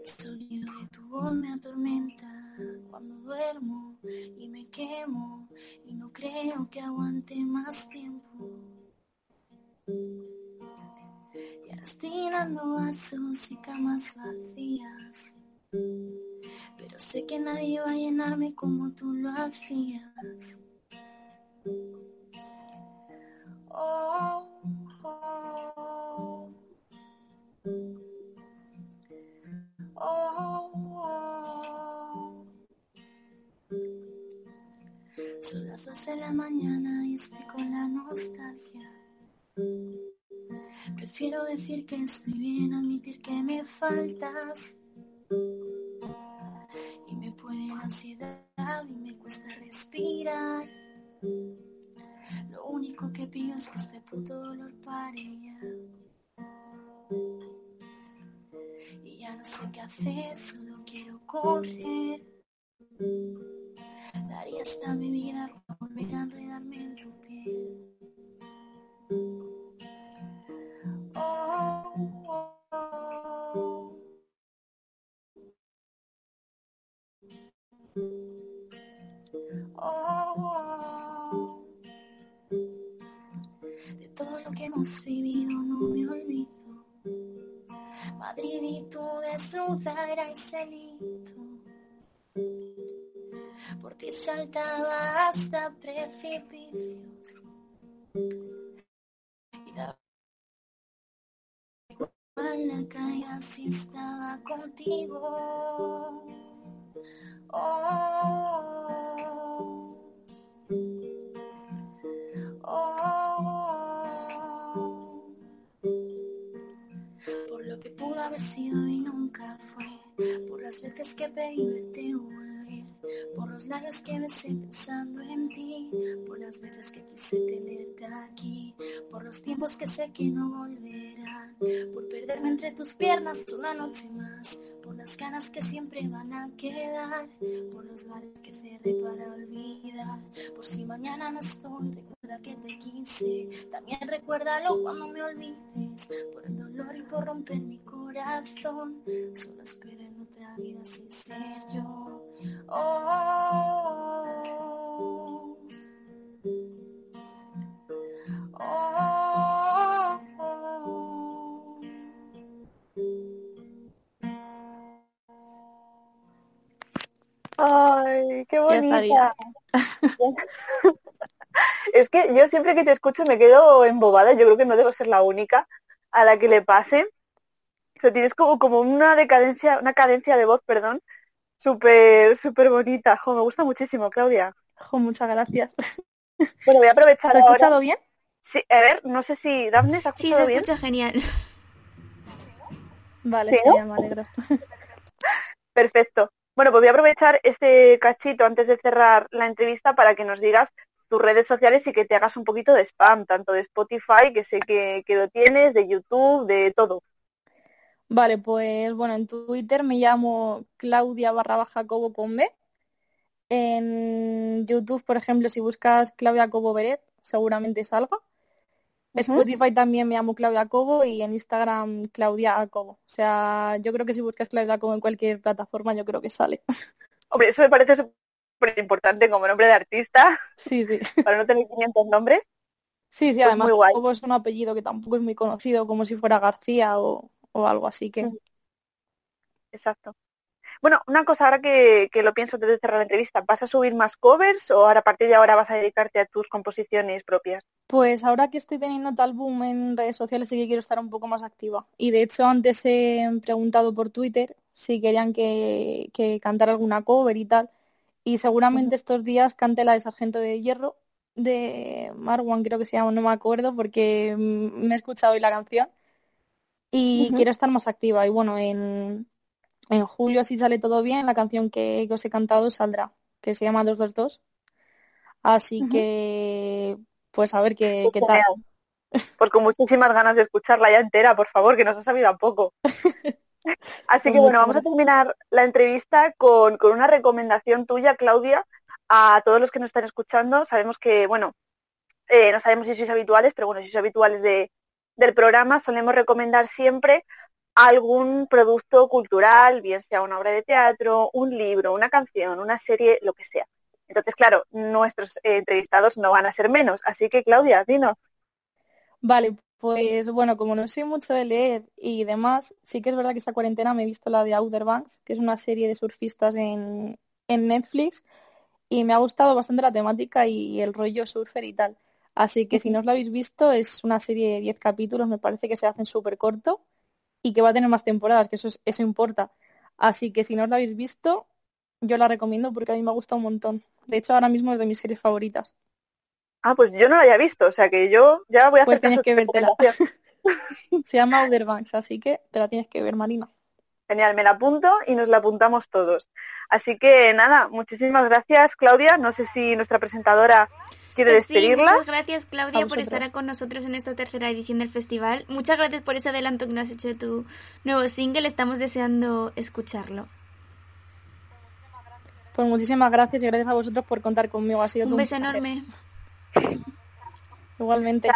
El sonido de tu voz me atormenta cuando duermo y me quemo y no creo que aguante más tiempo. Estoy llenando vasos y camas vacías. Pero sé que nadie va a llenarme como tú lo hacías. Oh, oh, oh, oh. Son las 12 de la mañana y estoy con la nostalgia. Prefiero decir que estoy bien, admitir que me faltas. Y me puede la ansiedad y me cuesta respirar. Lo único que pido es que este puto dolor pare ya. Y ya no sé qué hacer, solo quiero correr. Daría hasta mi vida para volver a enredarme en tu piel. De todo lo que hemos vivido no me olvido. Madrid y tu desnuda era ese delito. Por ti saltaba hasta precipicios. Y igual la caída si estaba contigo. Oh, Oh, por lo que pudo haber sido y nunca fue, por las veces que pedí verte hoy por los labios que besé pensando en ti, por las veces que quise tenerte aquí, por los tiempos que sé que no volverán, por perderme entre tus piernas una noche más, por las ganas que siempre van a quedar, por los bares que cerré para olvidar, por si mañana no estoy, recuerda que te quise, también recuérdalo cuando me olvides, por el dolor y por romper mi corazón, solo espero en otra vida sin ser yo. Oh, oh, oh. Ay, qué bonita. *laughs* Es que yo siempre que te escucho me quedo embobada, yo creo que no debo ser la única a la que le pase. O sea, tienes como, como una decadencia, una cadencia de voz, perdón, súper, súper bonita. Jo, me gusta muchísimo, Claudia. Jo, muchas gracias. *laughs* Bueno, voy a aprovechar ¿Se ha ahora. escuchado bien? Sí, a ver, no sé si Daphne se ha Sí, escuchado se bien. escucha genial. *laughs* Vale, ¿Sí, genial, me alegro. *laughs* Perfecto. Bueno, pues voy a aprovechar este cachito antes de cerrar la entrevista para que nos digas tus redes sociales y que te hagas un poquito de spam, tanto de Spotify, que sé que, que lo tienes, de YouTube, de todo. Vale, pues bueno, en Twitter me llamo Claudia barra baja Cobo con B. En YouTube, por ejemplo, si buscas Claudia Cobo Beret, seguramente salga. Spotify también me llamo Claudia Cobo y en Instagram Claudia Cobo. O sea, yo creo que si buscas Claudia Cobo en cualquier plataforma, yo creo que sale. *laughs* Hombre, eso me parece súper importante como nombre de artista, Sí, sí. *laughs* para no tener 500 nombres. Sí, sí, Pues además. Cobo es un apellido que tampoco es muy conocido, como si fuera García o, o algo así que. Exacto. Bueno, una cosa ahora que, que lo pienso antes de cerrar la entrevista, ¿vas a subir más covers o ahora a partir de ahora vas a dedicarte a tus composiciones propias? Pues ahora que estoy teniendo tal boom en redes sociales sí que quiero estar un poco más activa. Y de hecho antes he preguntado por Twitter si querían que, que cantara alguna cover y tal. Y seguramente estos días cante la de Sargento de Hierro de Marwan, creo que se llama, no me acuerdo porque mm, me he escuchado hoy la canción. Y quiero estar más activa. Y bueno, en, en julio si sale todo bien, la canción que, que os he cantado saldrá, que se llama 222. Así Ujú. que, pues a ver qué, Qué qué tal. Pues con muchísimas ganas de escucharla ya entera, por favor, que nos ha sabido a poco. *laughs* Así Pues que bueno, vamos a terminar la entrevista con, con una recomendación tuya, Claudia, a todos los que nos están escuchando. Sabemos que, bueno, eh, no sabemos si sois habituales, pero bueno, si sois habituales de, del programa, solemos recomendar siempre algún producto cultural, bien sea una obra de teatro, un libro, una canción, una serie, lo que sea. Entonces, claro, nuestros eh, entrevistados no van a ser menos. Así que, Claudia, dinos. Vale, pues bueno, como no soy mucho de leer y demás, sí que es verdad que esta cuarentena me he visto la de Outer Banks, que es una serie de surfistas en, en Netflix, y me ha gustado bastante la temática y el rollo surfer y tal. Así que si no os la habéis visto, es una serie de 10 capítulos, me parece que se hacen súper corto y que va a tener más temporadas, que eso, es- eso importa. Así que si no os la habéis visto, yo la recomiendo porque a mí me ha gustado un montón. De hecho, ahora mismo es de mis series favoritas. Ah, pues yo no la había visto, o sea que yo ya voy a Pues hacer tienes que vértela. *laughs* Se llama Outer Banks, así que te la tienes que ver, Marina. Genial, me la apunto y nos la apuntamos todos. Así que nada, muchísimas gracias, Claudia. No sé si nuestra presentadora quiere Pues sí, despedirla. muchas gracias Claudia por estar con nosotros en esta tercera edición del festival. Muchas gracias por ese adelanto que nos has hecho de tu nuevo single. Estamos deseando escucharlo. Pues muchísimas gracias y gracias a vosotros por contar conmigo. Ha sido todo Un beso placer. enorme. Igualmente.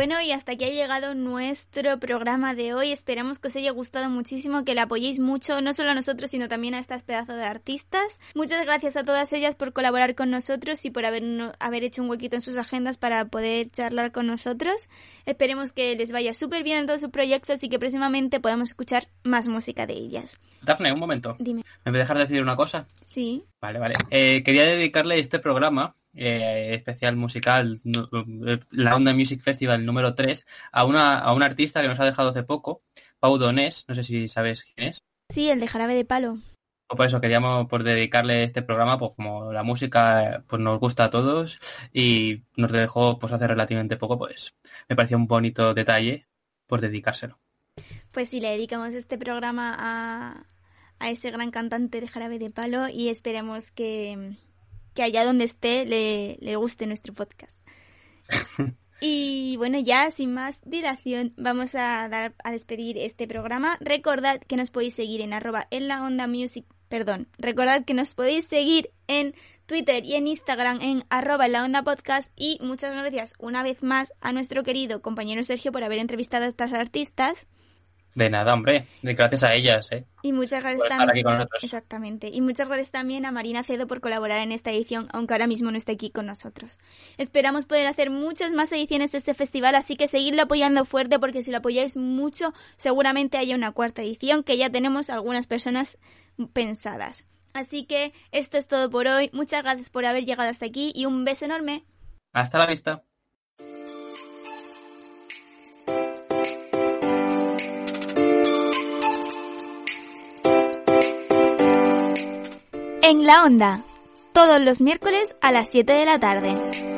Bueno, y hasta aquí ha llegado nuestro programa de hoy. Esperamos que os haya gustado muchísimo, que la apoyéis mucho, no solo a nosotros, sino también a estas pedazos de artistas. Muchas gracias a todas ellas por colaborar con nosotros y por haber, haber hecho un huequito en sus agendas para poder charlar con nosotros. Esperemos que les vaya súper bien en todos sus proyectos y que próximamente podamos escuchar más música de ellas. Dafne, un momento. Dime. ¿Me voy a dejar decir una cosa? Sí. Vale, vale. Eh, quería dedicarle este programa eh, especial musical, no- eh, la Onda Music Festival número 3, a una, a un artista que nos ha dejado hace poco, Pau Donés, no sé si sabes quién es. Sí, el de Jarabe de Palo. Por eso queríamos por dedicarle este programa, pues como la música pues nos gusta a todos y nos dejó pues hace relativamente poco, pues me pareció un bonito detalle por dedicárselo. Pues sí, le dedicamos este programa a, a ese gran cantante de Jarabe de Palo y esperemos que, que allá donde esté le, le guste nuestro podcast. *laughs* Y bueno, ya sin más dilación, vamos a dar a despedir este programa. Recordad que nos podéis seguir en arroba en la onda music, perdón, recordad que nos podéis seguir en Twitter y en Instagram en arroba en la onda podcast y muchas gracias una vez más a nuestro querido compañero Sergio por haber entrevistado a estas artistas. De nada, hombre, de- gracias a ellas, ¿eh? Y muchas gracias también. Exactamente. Y muchas gracias también a Marina Cedo por colaborar en esta edición, aunque ahora mismo no esté aquí con nosotros. Esperamos poder hacer muchas más ediciones de este festival, así que seguidlo apoyando fuerte porque si lo apoyáis mucho, seguramente haya una cuarta edición que ya tenemos algunas personas pensadas. Así que esto es todo por hoy. Muchas gracias por haber llegado hasta aquí y un beso enorme. Hasta la vista. En la onda, todos los miércoles a las 7 de la tarde.